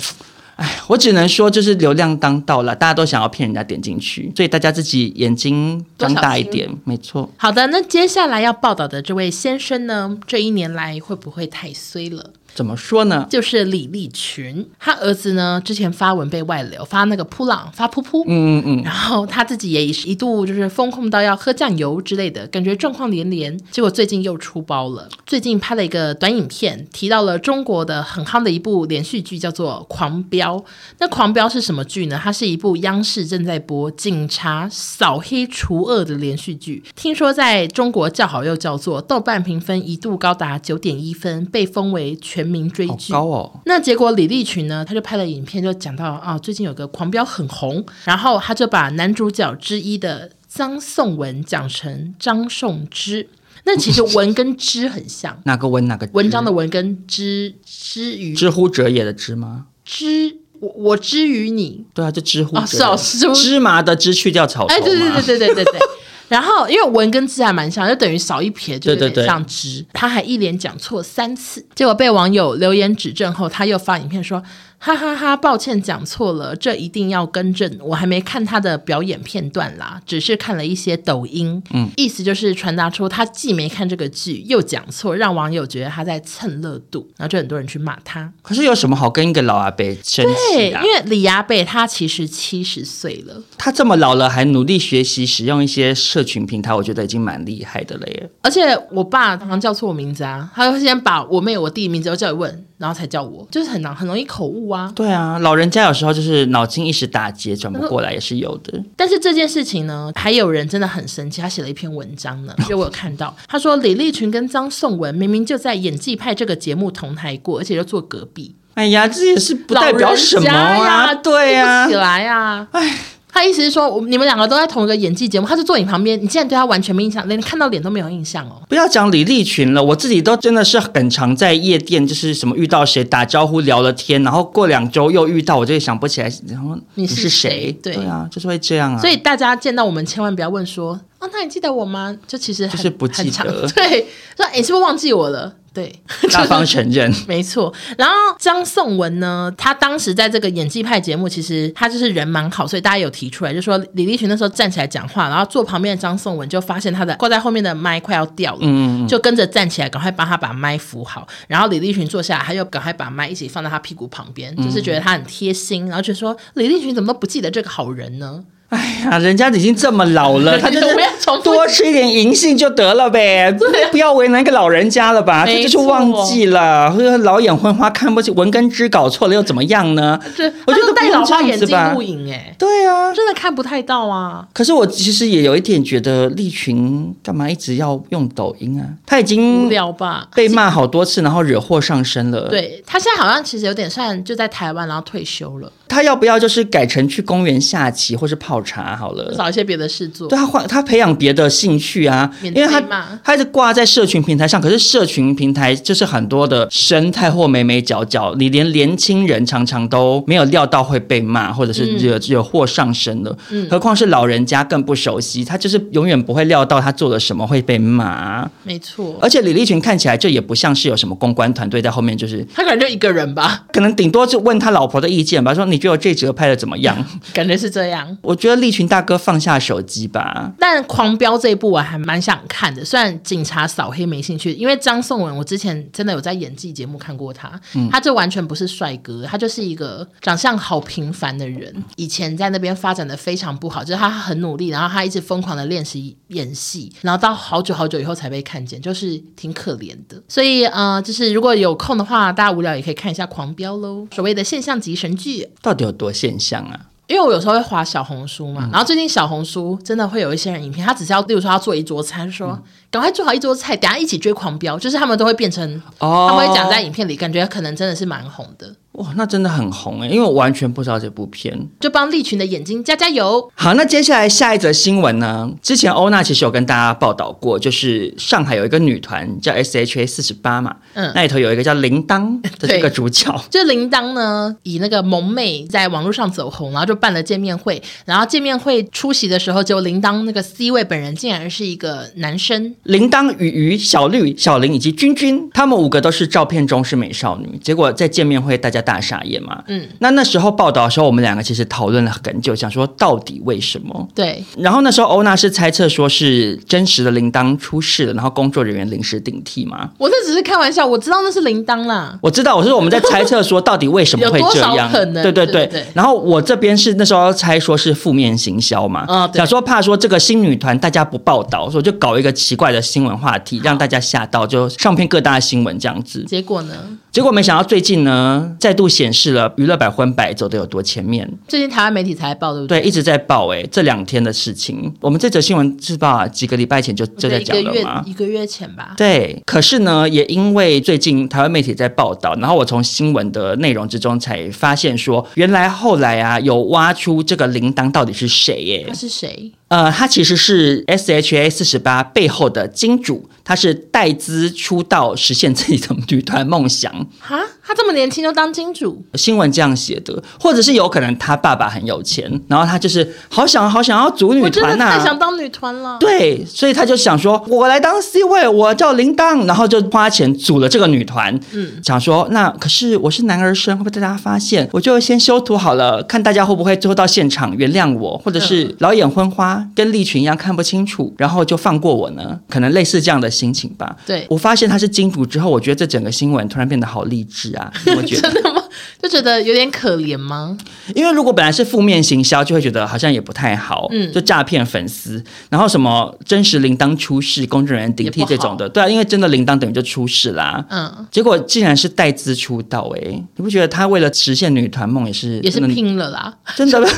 哎，我只能说就是流量当道了，大家都想要骗人家点进去，所以大家自己眼睛张大一点，没错。好的，那接下来要报道的这位先生呢，这一年来会不会太衰了？怎么说呢？就是李立群，他儿子呢，之前发文被外流，发那个扑浪，发噗噗，嗯嗯嗯，然后他自己也一度就是封控到要喝酱油之类的，感觉状况连连。结果最近又出包了，最近拍了一个短影片，提到了中国的很夯的一部连续剧，叫做《狂飙》。那《狂飙》是什么剧呢？它是一部央视正在播警察扫黑除恶的连续剧，听说在中国叫好又叫座，豆瓣评分一度高达九点一分，被封为全。全民追剧，高哦。那结果李立群呢，他就拍了影片，就讲到啊，最近有个狂飙很红，然后他就把男主角之一的张颂文讲成张颂之。那其实文跟之很像，[LAUGHS] 哪个文哪个文章的文跟之之于知乎者也的知吗？知我我之于你，对啊，就知乎啊是哦，是芝麻的芝去掉草头，哎，对对对对对对对。然后，因为文跟字还蛮像，就等于少一撇，就有点像之。对对对，他还一连讲错三次，结果被网友留言指正后，他又发影片说。哈哈哈，抱歉讲错了，这一定要更正。我还没看他的表演片段啦，只是看了一些抖音。嗯，意思就是传达出他既没看这个剧，又讲错，让网友觉得他在蹭热度，然后就很多人去骂他。可是有什么好跟一个老阿伯生气啊？对，因为李阿伯他其实七十岁了，他这么老了还努力学习使用一些社群平台，我觉得已经蛮厉害的了耶。而且我爸常常叫错我名字啊，他会先把我妹、我弟名字都叫一问。然后才叫我，就是很难，很容易口误啊。对啊，老人家有时候就是脑筋一时打结，转不过来也是有的。但是这件事情呢，还有人真的很生气，他写了一篇文章呢，就 [LAUGHS] 我有看到，他说李立群跟张颂文明明就在《演技派》这个节目同台过，而且又坐隔壁。哎呀，这也是不代表什么啊，对呀、啊，起来呀、啊，哎。他意思是说，我你们两个都在同一个演技节目，他就坐你旁边，你竟然对他完全没印象，连看到脸都没有印象哦。不要讲李立群了，我自己都真的是很常在夜店，就是什么遇到谁打招呼聊了天，然后过两周又遇到，我就会想不起来，然后你是谁？对，对啊，就是会这样啊。所以大家见到我们千万不要问说，哦，那你记得我吗？就其实就是不记得，[LAUGHS] 对，说你是不是忘记我了？对，[LAUGHS] 大方承认，[LAUGHS] 没错。然后张颂文呢，他当时在这个演技派节目，其实他就是人蛮好，所以大家有提出来，就说李立群那时候站起来讲话，然后坐旁边的张颂文就发现他的挂在后面的麦快要掉了，嗯，就跟着站起来，赶快帮他把麦扶好。然后李立群坐下来，他又赶快把麦一起放在他屁股旁边，就是觉得他很贴心，然后就说李立群怎么都不记得这个好人呢？哎呀，人家已经这么老了，[LAUGHS] 他就是多吃一点银杏就得了呗，不要为难一个老人家了吧？这就是忘记了，或者老眼昏花看不清，文跟枝搞错了又怎么样呢？我觉得戴老花眼镜录影，哎，对啊，真的看不太到啊。可是我其实也有一点觉得立群干嘛一直要用抖音啊？他已经无聊吧，被骂好多次，然后惹祸上身了。对，他现在好像其实有点算就在台湾，然后退休了。他要不要就是改成去公园下棋或是泡茶好了？找一些别的事做。对，他换他培养别的兴趣啊，因为他他一直挂在社群平台上，可是社群平台就是很多的生态或眉眉角角，你连年轻人常常都没有料到会被骂，或者是惹惹祸上身了。嗯，何况是老人家更不熟悉，他就是永远不会料到他做了什么会被骂。没错，而且李立群看起来就也不像是有什么公关团队在后面，就是他可能就一个人吧，可能顶多就问他老婆的意见吧，说你。觉得这折拍的怎么样？[LAUGHS] 感觉是这样。我觉得立群大哥放下手机吧。但《狂飙》这一部我还蛮想看的，虽然警察扫黑没兴趣，因为张颂文我之前真的有在演技节目看过他，嗯、他这完全不是帅哥，他就是一个长相好平凡的人。以前在那边发展的非常不好，就是他很努力，然后他一直疯狂的练习演戏，然后到好久好久以后才被看见，就是挺可怜的。所以呃，就是如果有空的话，大家无聊也可以看一下《狂飙》喽，所谓的现象级神剧。到底有多现象啊？因为我有时候会划小红书嘛，嗯、然后最近小红书真的会有一些人影片，他只是要，例如说他做一桌餐，说。嗯赶快做好一桌菜，等下一起追狂飙，就是他们都会变成，哦、他们会讲在影片里，感觉可能真的是蛮红的。哇，那真的很红哎，因为我完全不知道这部片，就帮立群的眼睛加加油。好，那接下来下一则新闻呢？之前欧娜其实有跟大家报道过，就是上海有一个女团叫 S H A 四十八嘛，嗯，那里头有一个叫铃铛 [LAUGHS] 的这个主角，这铃铛呢，以那个萌妹在网络上走红，然后就办了见面会，然后见面会出席的时候，就铃铛那个 C 位本人竟然是一个男生。铃铛、雨雨、小绿、小林以及君君，他们五个都是照片中是美少女。结果在见面会，大家大傻眼嘛。嗯，那那时候报道的时候，我们两个其实讨论了很久，想说到底为什么？对。然后那时候欧娜是猜测说是真实的铃铛出事了，然后工作人员临时顶替嘛。我这只是开玩笑，我知道那是铃铛啦。我知道，我是我们在猜测说到底为什么会这样？可能？对对对。然后我这边是那时候猜说是负面行销嘛。嗯、哦。想说怕说这个新女团大家不报道，所以就搞一个奇怪的新闻。话题让大家吓到，就上篇各大新闻这样子。结果呢？结果没想到最近呢，再度显示了娱乐百分百走的有多前面。最近台湾媒体才报，对不对？对，一直在报哎、欸，这两天的事情。我们这则新闻是报啊，几个礼拜前就就在讲了吗？一个月前吧。对，可是呢，也因为最近台湾媒体在报道，然后我从新闻的内容之中才发现说，原来后来啊，有挖出这个铃铛到底是谁耶、欸？他是谁？呃，他其实是 S H A 四十八背后的金主，他是带资出道，实现自己的女团梦想。哈，他这么年轻就当金主？新闻这样写的，或者是有可能他爸爸很有钱，然后他就是好想好想要组女团呐、啊，太想当女团了。对，所以他就想说，我来当 C 位，我叫铃铛，然后就花钱组了这个女团。嗯，想说那可是我是男儿身，会不会被大家发现？我就先修图好了，看大家会不会最后到现场原谅我，或者是老眼昏花。跟利群一样看不清楚，然后就放过我呢？可能类似这样的心情吧。对，我发现他是金主之后，我觉得这整个新闻突然变得好励志啊！[LAUGHS] 我觉得真的吗？就觉得有点可怜吗？因为如果本来是负面行销，就会觉得好像也不太好，嗯，就诈骗粉丝，然后什么真实铃铛出事，工作人员顶替这种的，对啊，因为真的铃铛等于就出事啦，嗯，结果竟然是带资出道，哎，你不觉得他为了实现女团梦也是也是拼了啦？真的吗？[LAUGHS]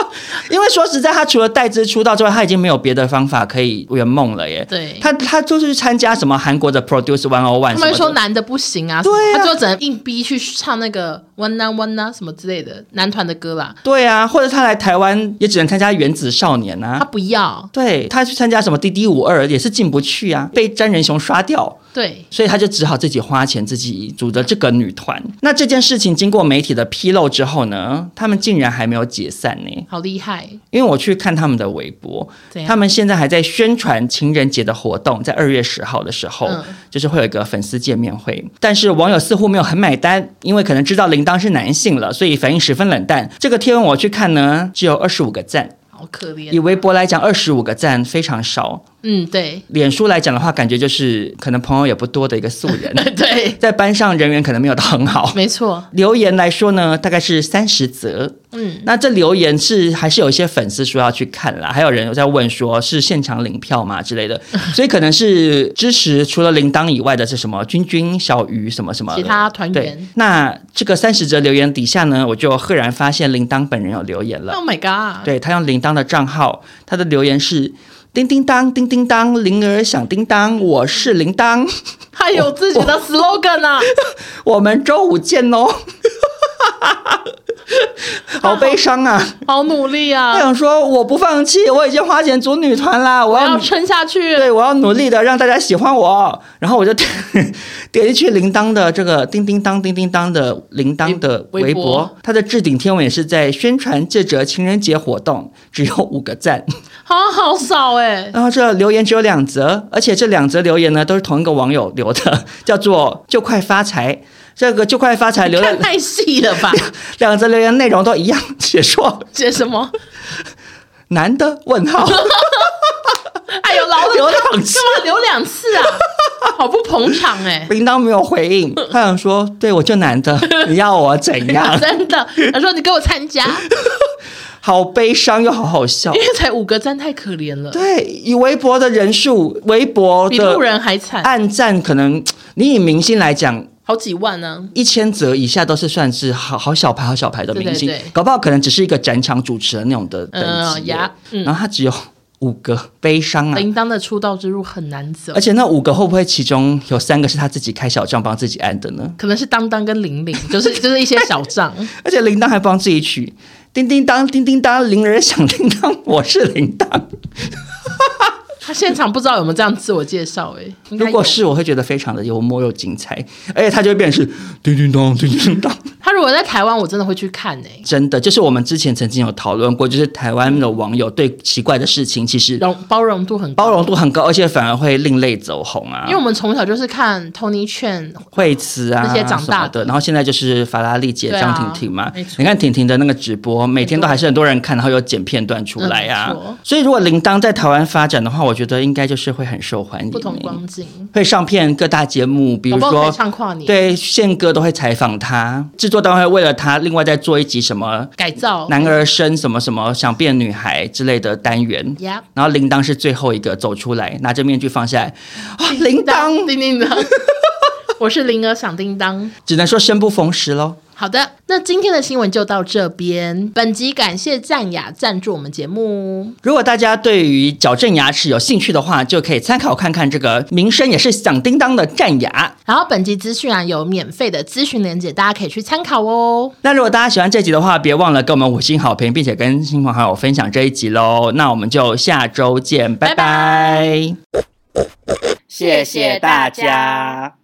[LAUGHS] 因为说实在，他除了带资出道之外，他已经没有别的方法可以圆梦了耶。对，他他就是去参加什么韩国的 Produce One O One，他们说男的不行啊，对啊，他就只能硬逼去唱那个 One Night One Night 什么之类的男团的歌啦。对啊，或者他来台湾也只能参加原子少年啊，他不要。对，他去参加什么 DD 五二也是进不去啊，被詹仁雄刷掉。对，所以他就只好自己花钱自己组的这个女团。那这件事情经过媒体的披露之后呢，他们竟然还没有解散呢，好厉害！因为我去看他们的微博，他们现在还在宣传情人节的活动，在二月十号的时候，嗯、就是会有一个粉丝见面会。但是网友似乎没有很买单，因为可能知道铃铛是男性了，所以反应十分冷淡。这个贴文我去看呢，只有二十五个赞。好可怜。以微博来讲，二十五个赞非常少。嗯，对。脸书来讲的话，感觉就是可能朋友也不多的一个素人。[LAUGHS] 对，在班上人缘可能没有到很好。没错。留言来说呢，大概是三十则。嗯，那这留言是还是有一些粉丝说要去看啦，还有人有在问说是现场领票吗之类的，[LAUGHS] 所以可能是支持除了铃铛以外的是什么君君、小鱼什么什么其他团员。那这个三十则留言底下呢，我就赫然发现铃铛本人有留言了。Oh my god！对，他用铃铛的账号，他的留言是。叮叮当，叮叮当，铃儿响叮当，我是铃铛，他有自己的 slogan 啊！[LAUGHS] 我们周五见哦。[LAUGHS] 好悲伤啊！好努力啊！他想说我不放弃，我已经花钱组女团啦，我要撑下去。对，我要努力的让大家喜欢我。然后我就 [LAUGHS] 点点进去铃铛的这个叮叮当叮叮当的铃铛的微博，他的置顶贴文也是在宣传这则情人节活动，只有五个赞，好 [LAUGHS] 好少哎。然后这留言只有两则，而且这两则留言呢都是同一个网友留的，叫做就快发财。这个就快发财，留言太细了吧？[LAUGHS] 两则留言内容都一样，写说写什么？男的？问号？[LAUGHS] 哎呦，老留两次，干嘛留两次啊？好不捧场哎！[LAUGHS] 铃铛没有回应，他想说：“对我就男的，你要我怎样？”真的，他说：“你给我参加。”好悲伤又好好笑，因为才五个赞，太可怜了。对，以微博的人数，微博比路人还惨，按赞可能你以明星来讲。好几万呢，一千折以下都是算是好好小牌、好小牌的明星，对对对，搞不好可能只是一个展场主持人那种的等级。然后他只有五个，悲伤啊！铃铛的出道之路很难走，而且那五个会不会其中有三个是他自己开小账帮自己按的呢？可能是当当跟铃铃，[LAUGHS] 就是就是一些小账，[LAUGHS] 而且铃铛还帮自己取叮叮当、叮叮当，铃儿响叮当，我是铃铛。他现场不知道有没有这样自我介绍 [LAUGHS] 哎，如果是我会觉得非常的幽默又精彩，而且他就会变成是叮叮当叮叮当。他如果在台湾，我真的会去看哎，真的就是我们之前曾经有讨论过，就是台湾的网友对奇怪的事情其实容包容度很高，包容度很高，而且反而会另类走红啊。因为我们从小就是看 Tony Chen、惠慈啊那些长大的，然后现在就是法拉利姐张婷婷嘛，你看婷婷的那个直播，每天都还是很多人看，然后有剪片段出来啊。所以如果铃铛在台湾发展的话，我觉得应该就是。会很受欢迎，不同光景。会上片各大节目，比如说唱跨年，对宪哥都会采访他，制作单位为了他另外再做一集什么改造。男儿身什么什么想变女孩之类的单元.然后铃铛是最后一个走出来，拿着面具放下来，啊，铃铛，叮叮当，[LAUGHS] 我是铃儿响叮当，只能说生不逢时喽。好的，那今天的新闻就到这边。本集感谢赞雅赞助我们节目。如果大家对于矫正牙齿有兴趣的话，就可以参考看看这个名声也是响叮当的赞雅。然后本集资讯啊有免费的咨询连接，大家可以去参考哦。那如果大家喜欢这集的话，别忘了给我们五星好评，并且跟亲朋好友分享这一集喽。那我们就下周见，拜拜。拜拜。谢谢大家。